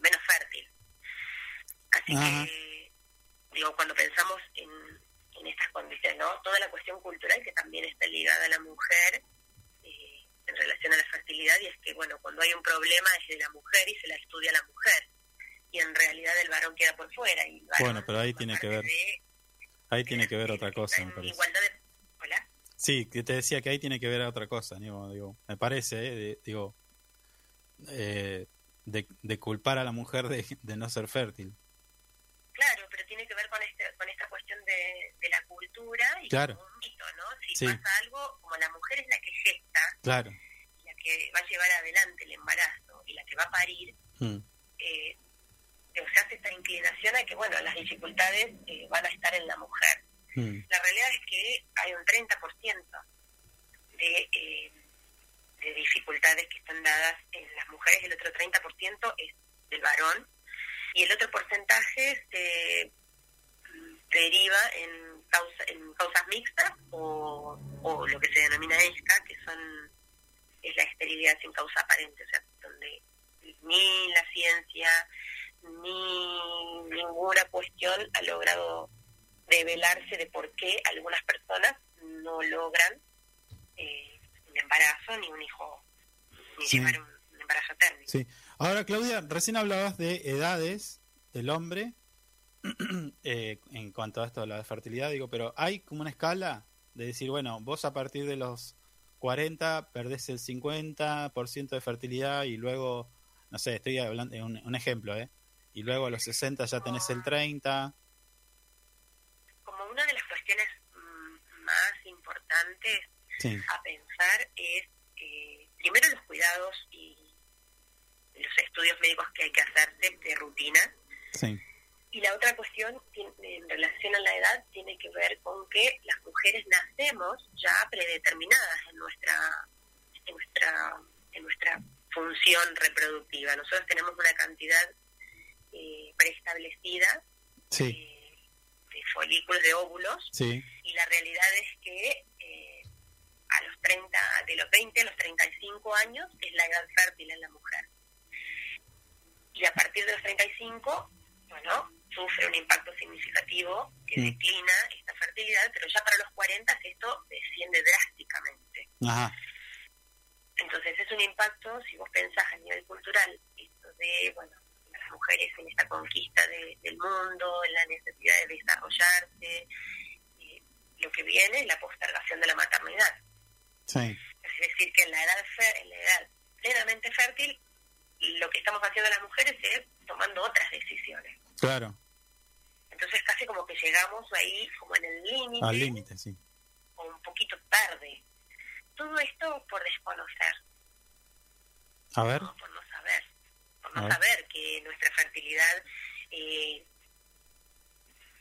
menos fértil. Así Ajá. que, digo, cuando pensamos en, en estas condiciones, ¿no? Toda la cuestión cultural que también está ligada a la mujer eh, en relación a la fertilidad, y es que, bueno, cuando hay un problema es de la mujer y se la estudia a la mujer, y en realidad el varón queda por fuera. Y el varón, Bueno, pero ahí tiene que ver, de ahí tiene que ver otra cosa, me parece. igualdad de... ¿Hola? Sí, que te decía que ahí tiene que ver otra cosa, digo, digo me parece, eh, de- digo, eh, de, de culpar a la mujer de, de no ser fértil. Claro, pero tiene que ver con, este, con esta cuestión de, de la cultura y Claro. un mito, ¿no? Si Sí. pasa algo, como la mujer es la que gesta, Claro. la que va a llevar adelante el embarazo y la que va a parir, Mm. eh, se hace esta inclinación a que, bueno, las dificultades eh, van a estar en la mujer. Mm. La realidad es que hay un 30% de, eh, de dificultades que están dadas en las mujeres, el otro 30% es del varón, y el otro porcentaje se mm, deriva en, causa, en causas mixtas o, o lo que se denomina ESCA, que son es la esterilidad sin causa aparente, o sea, donde ni la ciencia ni ninguna cuestión ha logrado develarse de por qué algunas personas no logran eh, un embarazo ni un hijo, ni Sí. llevar un, un embarazo térmico. Sí. Ahora, Claudia, recién hablabas de edades del hombre [clears throat] eh, en cuanto a esto de la fertilidad, digo, pero hay como una escala de decir, bueno, vos a partir de los 40 perdés el 50% de fertilidad y luego, no sé, estoy hablando de un, un ejemplo, ¿eh? Y luego a los 60 ya tenés el 30. Como una de las cuestiones mm, más importantes Sí. a pensar es eh, primero los cuidados y los estudios médicos que hay que hacerse de rutina Sí. Y la otra cuestión en relación a la edad tiene que ver con que las mujeres nacemos ya predeterminadas en nuestra en nuestra en nuestra función reproductiva. Nosotros tenemos una cantidad eh, preestablecida Sí. de folículos de óvulos Sí. y la realidad es que eh, a los 30, de los 20 a los 35 años es la edad fértil en la mujer. Y a partir de los 35, bueno, sufre un impacto significativo que Mm. declina esta fertilidad, pero ya para los 40 esto desciende drásticamente. Ajá. Entonces es un impacto, si vos pensás a nivel cultural, esto de, bueno, mujeres en esta conquista de- del mundo, en la necesidad de desarrollarse, eh, lo que viene es la postergación de la maternidad. Sí. Es decir, que en la edad, en la edad plenamente fértil, lo que estamos haciendo las mujeres es tomando otras decisiones. Claro. Entonces casi como que llegamos ahí como en el límite Al límite, sí. o un poquito tarde. Todo esto por desconocer, A ver. no por A ver. saber que nuestra fertilidad eh,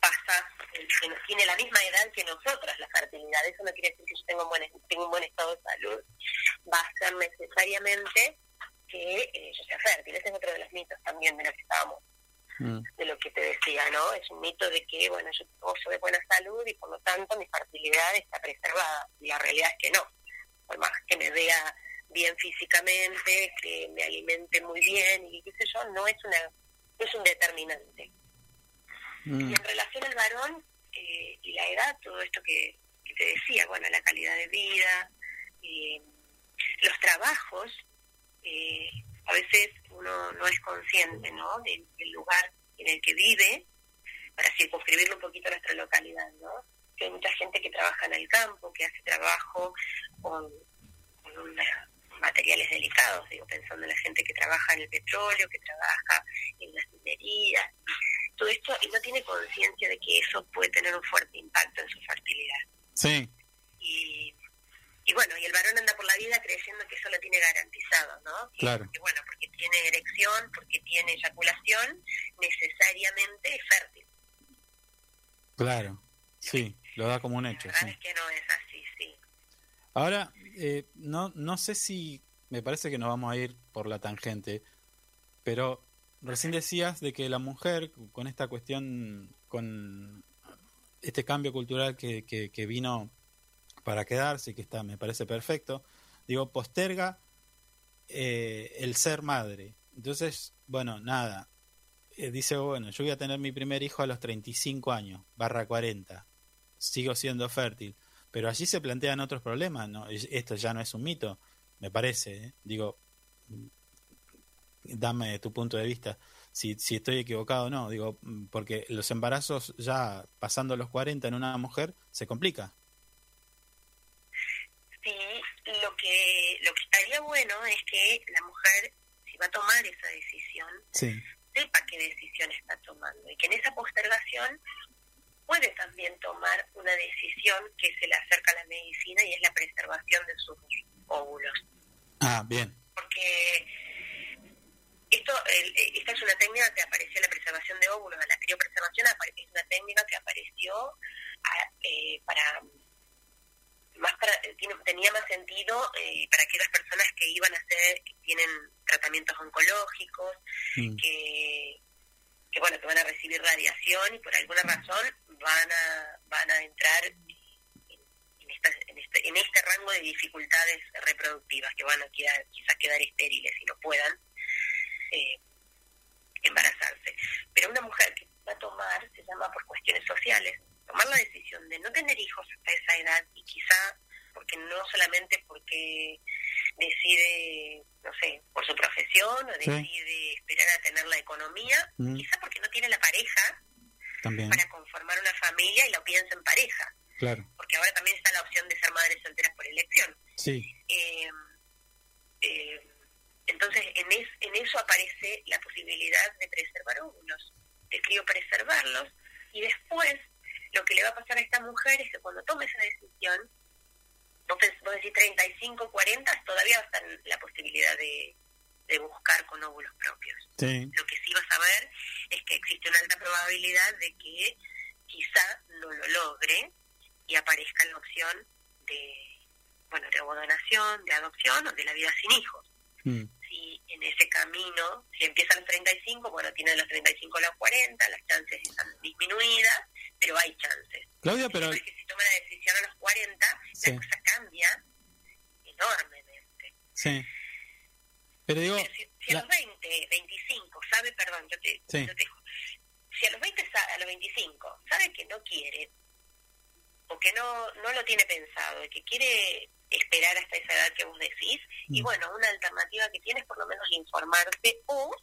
pasa, que tiene la misma edad que nosotras la fertilidad. Eso no quiere decir que yo tenga un buen, tenga un buen estado de salud. Va a ser necesariamente que eh, yo sea fértil. Ese es otro de los mitos también de lo que estábamos Mm. de lo que te decía, ¿no? Es un mito de que, bueno, yo gozo de buena salud y por lo tanto mi fertilidad está preservada. Y la realidad es que no. Por más que me vea bien físicamente, que me alimente muy bien y qué sé yo, no es una no es un determinante. Mm. Y en relación al varón eh, y la edad, todo esto que, que te decía, bueno, la calidad de vida, eh, los trabajos, eh, a veces uno no es consciente, ¿no?, del, del lugar en el que vive, para circunscribirlo un poquito a nuestra localidad, ¿no? Que hay mucha gente que trabaja en el campo, que hace trabajo con, con una- materiales delicados, digo, pensando en la gente que trabaja en el petróleo, que trabaja en las minerías, todo esto, y no tiene conciencia de que eso puede tener un fuerte impacto en su fertilidad. Sí. Y, y bueno, y el varón anda por la vida creyendo que eso lo tiene garantizado. Que- Claro. Que, bueno, porque tiene erección, porque tiene eyaculación, necesariamente es fértil. Claro, sí, lo da como un hecho. La verdad sí. es que no es así, sí. Ahora, eh, no, no sé si, me parece que nos vamos a ir por la tangente, pero recién decías de que la mujer, con esta cuestión, con este cambio cultural que, que, vino para quedarse que está, me parece perfecto, digo, posterga eh, el ser madre. Entonces, bueno, nada, eh, dice, bueno, yo voy a tener mi primer hijo a los 35 años, barra 40, sigo siendo fértil, pero allí se plantean otros problemas, ¿no? Es- Esto ya no es un mito, me parece, ¿eh? digo, dame tu punto de vista, si, si estoy equivocado o no, digo, porque los embarazos ya pasando los 40 en una mujer se complica. Sí, lo que, lo que estaría bueno es que la mujer, si va a tomar esa decisión, Sí, sepa qué decisión está tomando y que en esa postergación puede también tomar una decisión que se le acerca a la medicina y es la preservación de sus óvulos. ah, bien, Porque esto el- eh, esta es una técnica que apareció la preservación de óvulos, la criopreservación es una técnica que apareció a- eh, para más para tenía más sentido eh, para aquellas personas que iban a hacer que tienen tratamientos oncológicos Mm. que que bueno que van a recibir radiación y por alguna razón van a van a entrar en, esta- en este, en este rango de dificultades reproductivas que van a quedar, quizás quedar estériles y no puedan eh, embarazarse. Pero una mujer que va a tomar, se llama por cuestiones sociales, tomar la decisión de no tener hijos hasta esa edad y quizá porque no solamente porque decide, no sé, por su profesión o Sí. decide esperar a tener la economía, Mm. quizá porque no tiene la pareja también, para conformar una familia y lo piensa en pareja, claro, porque ahora también está la opción de ser madres solteras por elección. sí, Eh, eh, entonces, en, es- en eso aparece la posibilidad de preservar óvulos, de criopreservarlos, y después lo que le va a pasar a esta mujer es que cuando tome esa decisión, pens- vos decís 35, 40, todavía va a estar la posibilidad de, de buscar con óvulos propios. sí, Lo que sí vas a ver es que existe una alta probabilidad de que quizá no lo logre y aparezca la opción de, bueno, de donación, de adopción o de la vida sin hijos. mm, Si en ese camino, si empieza a los 35, bueno, tiene de los 35 a los 40, las chances están disminuidas, pero hay chances. Claudia, pero, Es que si toma la decisión a los 40, Sí. la cosa cambia enormemente. sí, pero digo, Si, si a los 20, 25, sabe, perdón, yo te, Sí. yo te. Si a los 20, sa- a los 25, sabe que no quiere, o que no, no lo tiene pensado, y que quiere esperar hasta esa edad que vos decís, y Mm. bueno, una alternativa que tiene es por lo menos informarse o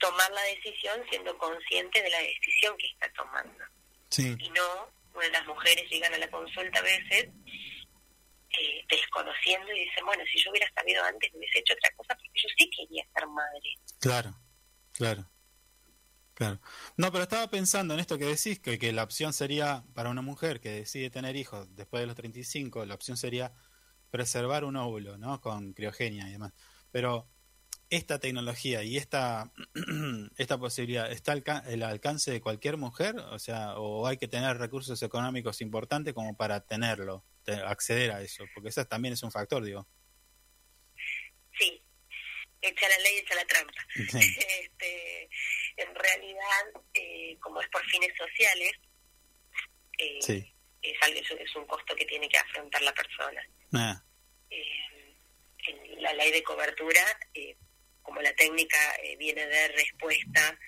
tomar la decisión siendo consciente de la decisión que está tomando. sí, Y no, bueno, las mujeres llegan a la consulta a veces eh, desconociendo y dicen, bueno, si yo hubiera sabido antes, hubiese hecho otra cosa, porque yo sí quería ser madre. Claro, claro, claro. No, pero estaba pensando en esto que decís, que, que la opción sería, para una mujer que decide tener hijos después de los 35, la opción sería preservar un óvulo, ¿no? Con criogenia y demás. Pero esta tecnología y esta, [clears throat] esta posibilidad, ¿está al el alcance de cualquier mujer? O sea, o hay que tener recursos económicos importantes como para tenerlo, te- acceder a eso, porque eso también es un factor, digo. Sí, echa la ley, echa la trampa. Sí. [laughs] Este, en realidad, eh, como es por fines sociales, eh, Sí. es, algo, es, es un costo que tiene que afrontar la persona. Ah, Eh, en la ley de cobertura, eh, como la técnica eh, viene de respuesta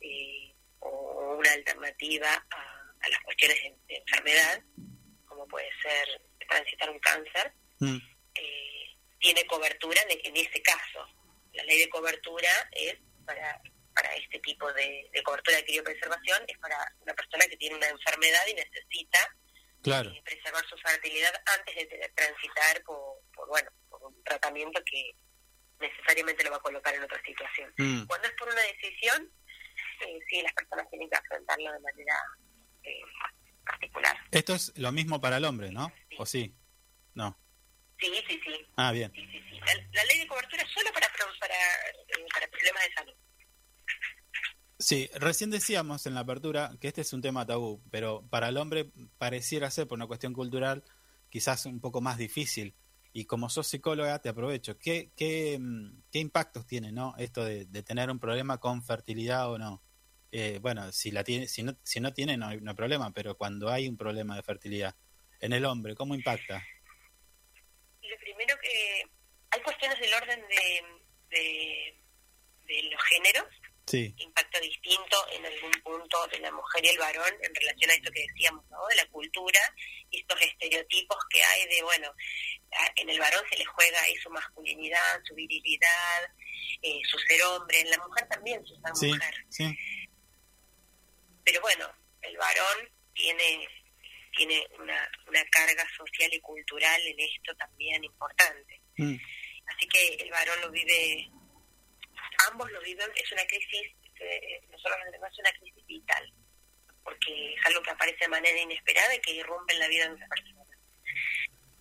eh, o una alternativa a, a las cuestiones de, de enfermedad, como puede ser transitar un cáncer, mm, eh, tiene cobertura de- en ese caso. La ley de cobertura es para para este tipo de, de cobertura de criopreservación es para una persona que tiene una enfermedad y necesita claro. eh, preservar su fertilidad antes de transitar por, por, bueno por un tratamiento que necesariamente lo va a colocar en otra situación. Mm. Cuando es por una decisión, eh, sí, las personas tienen que afrontarlo de manera eh, particular. Esto es lo mismo para el hombre, ¿no? ¿O sí? No. Sí, sí, sí. Ah, bien. Sí, sí, sí. la, la ley de cobertura es solo para, para, eh, para problemas de salud. Sí, recién decíamos en la apertura que este es un tema tabú, pero para el hombre pareciera ser, por una cuestión cultural, quizás un poco más difícil. Y como sos psicóloga, te aprovecho. ¿Qué, qué, mm, qué impactos tiene no esto de, de tener un problema con fertilidad o no? Eh, bueno, si, la tiene, si, no, si no tiene, no hay, no hay problema, pero cuando hay un problema de fertilidad en el hombre, ¿cómo impacta? Lo primero que hay cuestiones del orden de, de, de los géneros, Sí, impacto distinto en algún punto de la mujer y el varón en relación a esto que decíamos, ¿no? De la cultura y estos estereotipos que hay de, bueno, en el varón se le juega ahí su masculinidad, su virilidad, eh, su ser hombre, en la mujer también su ser sí, mujer. sí, Pero bueno, el varón tiene tiene una, una carga social y cultural en esto también importante. Mm, Así que el varón lo vive, ambos lo viven, es una crisis, eh, nosotros lo entendemos, es una crisis vital, porque es algo que aparece de manera inesperada y que irrumpe en la vida de una persona.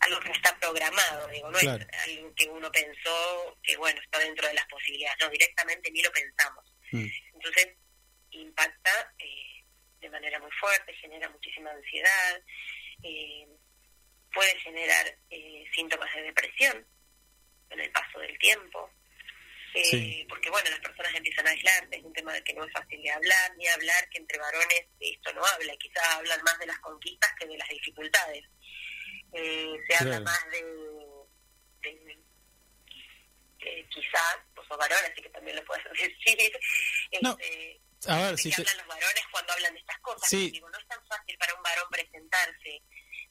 Algo que está programado, digo, no Claro. es algo que uno pensó que, bueno, está dentro de las posibilidades, no, directamente ni lo pensamos. mm, Entonces, impacta eh, de manera muy fuerte, genera muchísima ansiedad, eh, puede generar eh, síntomas de depresión en el paso del tiempo, eh, Sí. porque bueno, las personas empiezan a aislarse, es un tema que no es fácil de hablar, ni hablar, que entre varones esto no habla, quizás hablan más de las conquistas que de las dificultades. Eh, se habla Claro. más de, de eh, quizás, vos sos varón, así que también lo puedes [laughs] decir, No, este, a ver, de si que te- hablan los varones cuando hablan de estas cosas. Sí. Digo, no es tan fácil para un varón presentarse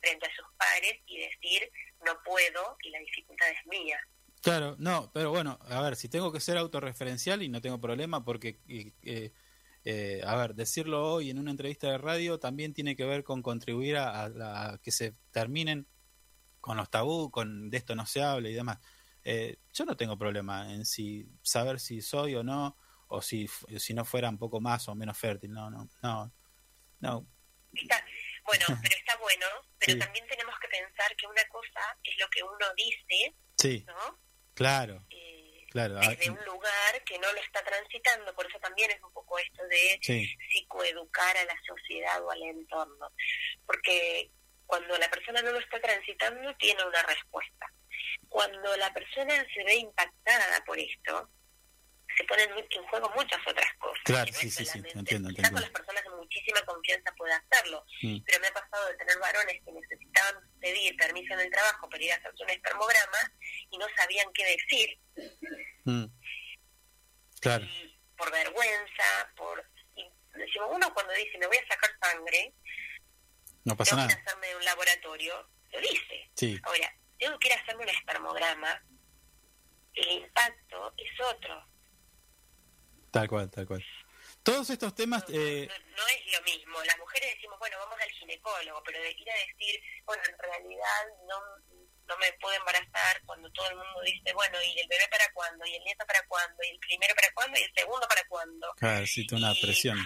frente a sus pares y decir, no puedo y la dificultad es mía. Claro, no, pero bueno, a ver, si tengo que ser autorreferencial y no tengo problema porque, eh, eh, a ver, decirlo hoy en una entrevista de radio también tiene que ver con contribuir a, a a que se terminen con los tabú, con de esto no se habla y demás. Eh, yo no tengo problema en si saber si soy o no, o si, si no fuera un poco más o menos fértil, no, no, no, no, Está, bueno, [laughs] pero está bueno, pero Sí. también tenemos que pensar que una cosa es lo que uno dice, sí, ¿no? Claro, claro, ah, Desde un lugar que no lo está transitando, por eso también es un poco esto de sí, psicoeducar a la sociedad o al entorno, porque cuando la persona no lo está transitando tiene una respuesta. Cuando la persona se ve impactada por esto, se ponen en juego muchas otras cosas. claro, que sí, sí, sí, entiendo, Quizás con entiendo. las personas de muchísima confianza puede hacerlo, Mm. pero me ha pasado de tener varones que necesitaban pedir permiso en el trabajo para ir a hacerse un espermograma y no sabían qué decir Mm. Claro, por vergüenza, por... Y decimos, uno cuando dice, me voy a sacar sangre, no pasa tengo que nada, a hacerme un laboratorio, lo dice. sí, Ahora, tengo que ir a hacerme un espermograma, el impacto es otro. Tal cual, tal cual. Todos estos temas, eh, No es lo mismo. Las mujeres decimos, bueno, vamos al ginecólogo, pero de ir a decir, bueno, en realidad no, no me puedo embarazar cuando todo el mundo dice, bueno, ¿y el bebé para cuándo? ¿Y el nieto para cuándo? ¿Y el primero para cuándo? ¿Y el segundo para cuándo? claro, tiene una presión.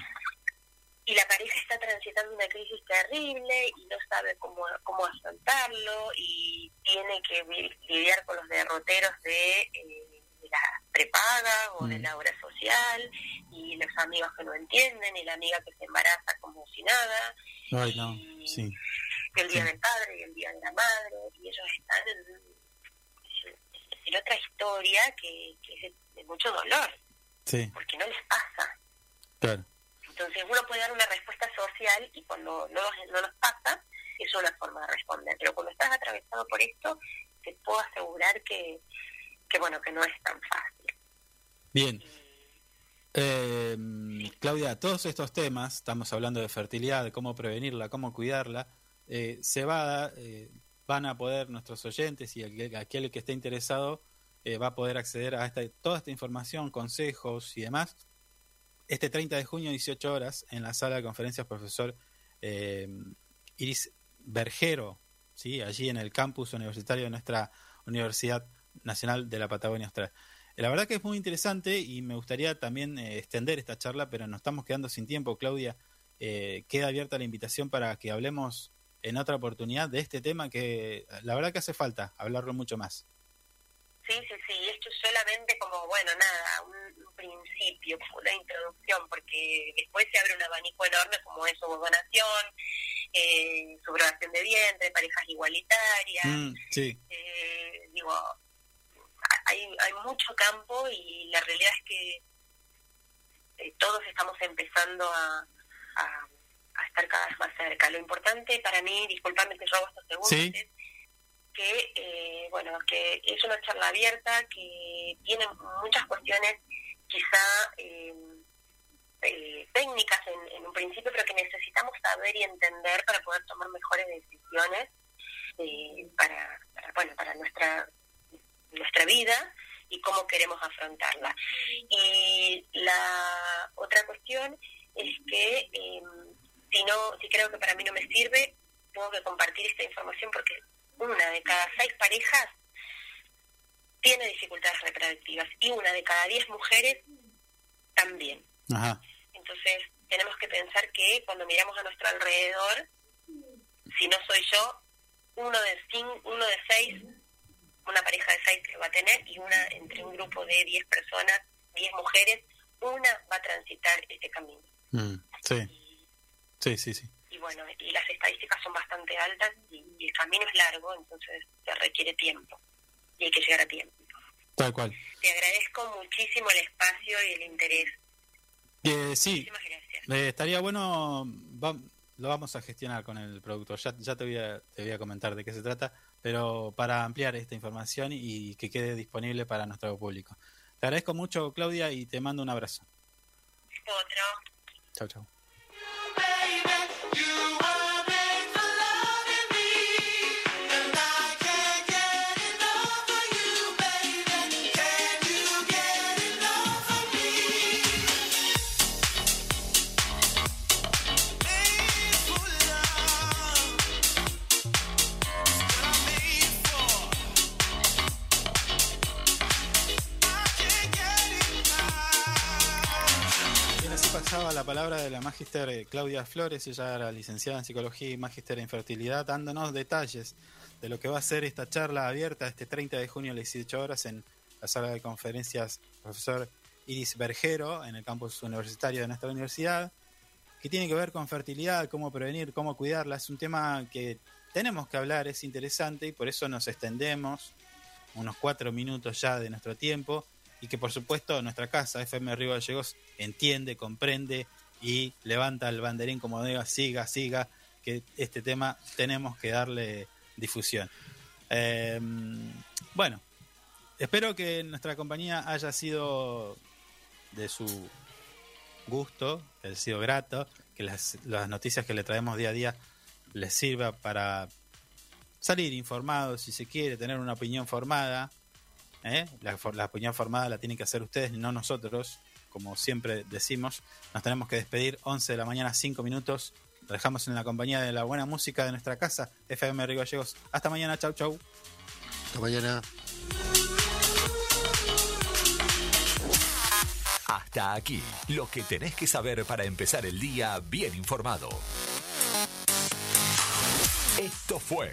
y la pareja está transitando una crisis terrible y no sabe cómo, cómo afrontarlo y tiene que lidiar con los derroteros de, eh, de la prepaga o de Mm. la obra social y los amigos que no entienden y la amiga que se embaraza como si nada Ay, no, sí, y el día Sí. del padre y el día de la madre y ellos están en, en otra historia que, que es de, de mucho dolor sí, porque no les pasa claro. entonces uno puede dar una respuesta social y cuando no, no nos pasa, es una forma de responder. Pero cuando estás atravesado por esto, te puedo asegurar que, que bueno, que no es tan fácil. Bien. Eh, Claudia, todos estos temas, estamos hablando de fertilidad, de cómo prevenirla, cómo cuidarla, eh, se va eh, van a poder nuestros oyentes y aquel, aquel que esté interesado eh, va a poder acceder a esta, toda esta información, consejos y demás. Este 30 de junio, 18 horas, en la sala de conferencias, profesor eh, Iris Bergero, ¿sí? allí en el campus universitario de nuestra Universidad Nacional de la Patagonia Austral. La verdad que es muy interesante y me gustaría también eh, extender esta charla, pero nos estamos quedando sin tiempo, Claudia. Eh, queda abierta la invitación para que hablemos en otra oportunidad de este tema que la verdad que hace falta hablarlo mucho más. Sí, sí, sí, esto es solamente como, bueno, nada, un, un principio, una introducción, porque después se abre un abanico enorme como es donación, eh, subrogación de vientre, parejas igualitarias, Mm, sí. eh, mucho campo y la realidad es que eh, todos estamos empezando a, a, a estar cada vez más cerca. Lo importante para mí, disculpame que robo estos segundos, Sí. es que, eh, bueno, que es una charla abierta, que tiene muchas cuestiones quizá eh, eh, técnicas en, en un principio, pero que necesitamos saber y entender para poder tomar mejores decisiones eh, para, para, bueno, para nuestra, nuestra vida y cómo queremos afrontarla. Y la otra cuestión es que eh, si no, si creo que para mí no me sirve, tengo que compartir esta información porque una de cada seis parejas tiene dificultades reproductivas y una de cada diez mujeres también. Ajá. Entonces tenemos que pensar que cuando miramos a nuestro alrededor, si no soy yo, uno de cinco, uno de seis, una pareja de seis que va a tener y una entre un grupo de diez personas, diez mujeres, una va a transitar este camino. Mm, sí. Sí, sí, sí. Y bueno, y las estadísticas son bastante altas y, y el camino es largo, entonces se requiere tiempo y hay que llegar a tiempo. Tal cual. Te agradezco muchísimo el espacio y el interés. Eh, sí, eh, estaría bueno, va- lo vamos a gestionar con el productor, ya, ya te, voy a, te voy a comentar de qué se trata, pero para ampliar esta información y que quede disponible para nuestro público. Te agradezco mucho, Claudia, y te mando un abrazo. Otro. Chau, chau. Pasaba la palabra de la magíster eh, Claudia Flores, ella era licenciada en psicología y magíster en fertilidad, dándonos detalles de lo que va a ser esta charla abierta este 30 de junio a las 18 horas en la sala de conferencias profesor Iris Bergero en el campus universitario de nuestra universidad, que tiene que ver con fertilidad, cómo prevenir, cómo cuidarla. Es un tema que tenemos que hablar, es interesante y por eso nos extendemos unos cuatro minutos ya de nuestro tiempo y que por supuesto nuestra casa FM Río Gallegos entiende, comprende y levanta el banderín como diga, siga, siga, que este tema tenemos que darle difusión. Eh, bueno, espero que nuestra compañía haya sido de su gusto, que haya sido grato, que las, las noticias que le traemos día a día les sirva para salir informados, si se quiere, tener una opinión formada. ¿Eh? La, la opinión formada la tienen que hacer ustedes, no nosotros. Como siempre decimos, nos tenemos que despedir 11 de la mañana, 5 minutos. Lo dejamos en la compañía de la buena música de nuestra casa, FM Río Gallegos. Hasta mañana, chau, chau. Hasta mañana. Hasta aquí, lo que tenés que saber para empezar el día bien informado. Esto fue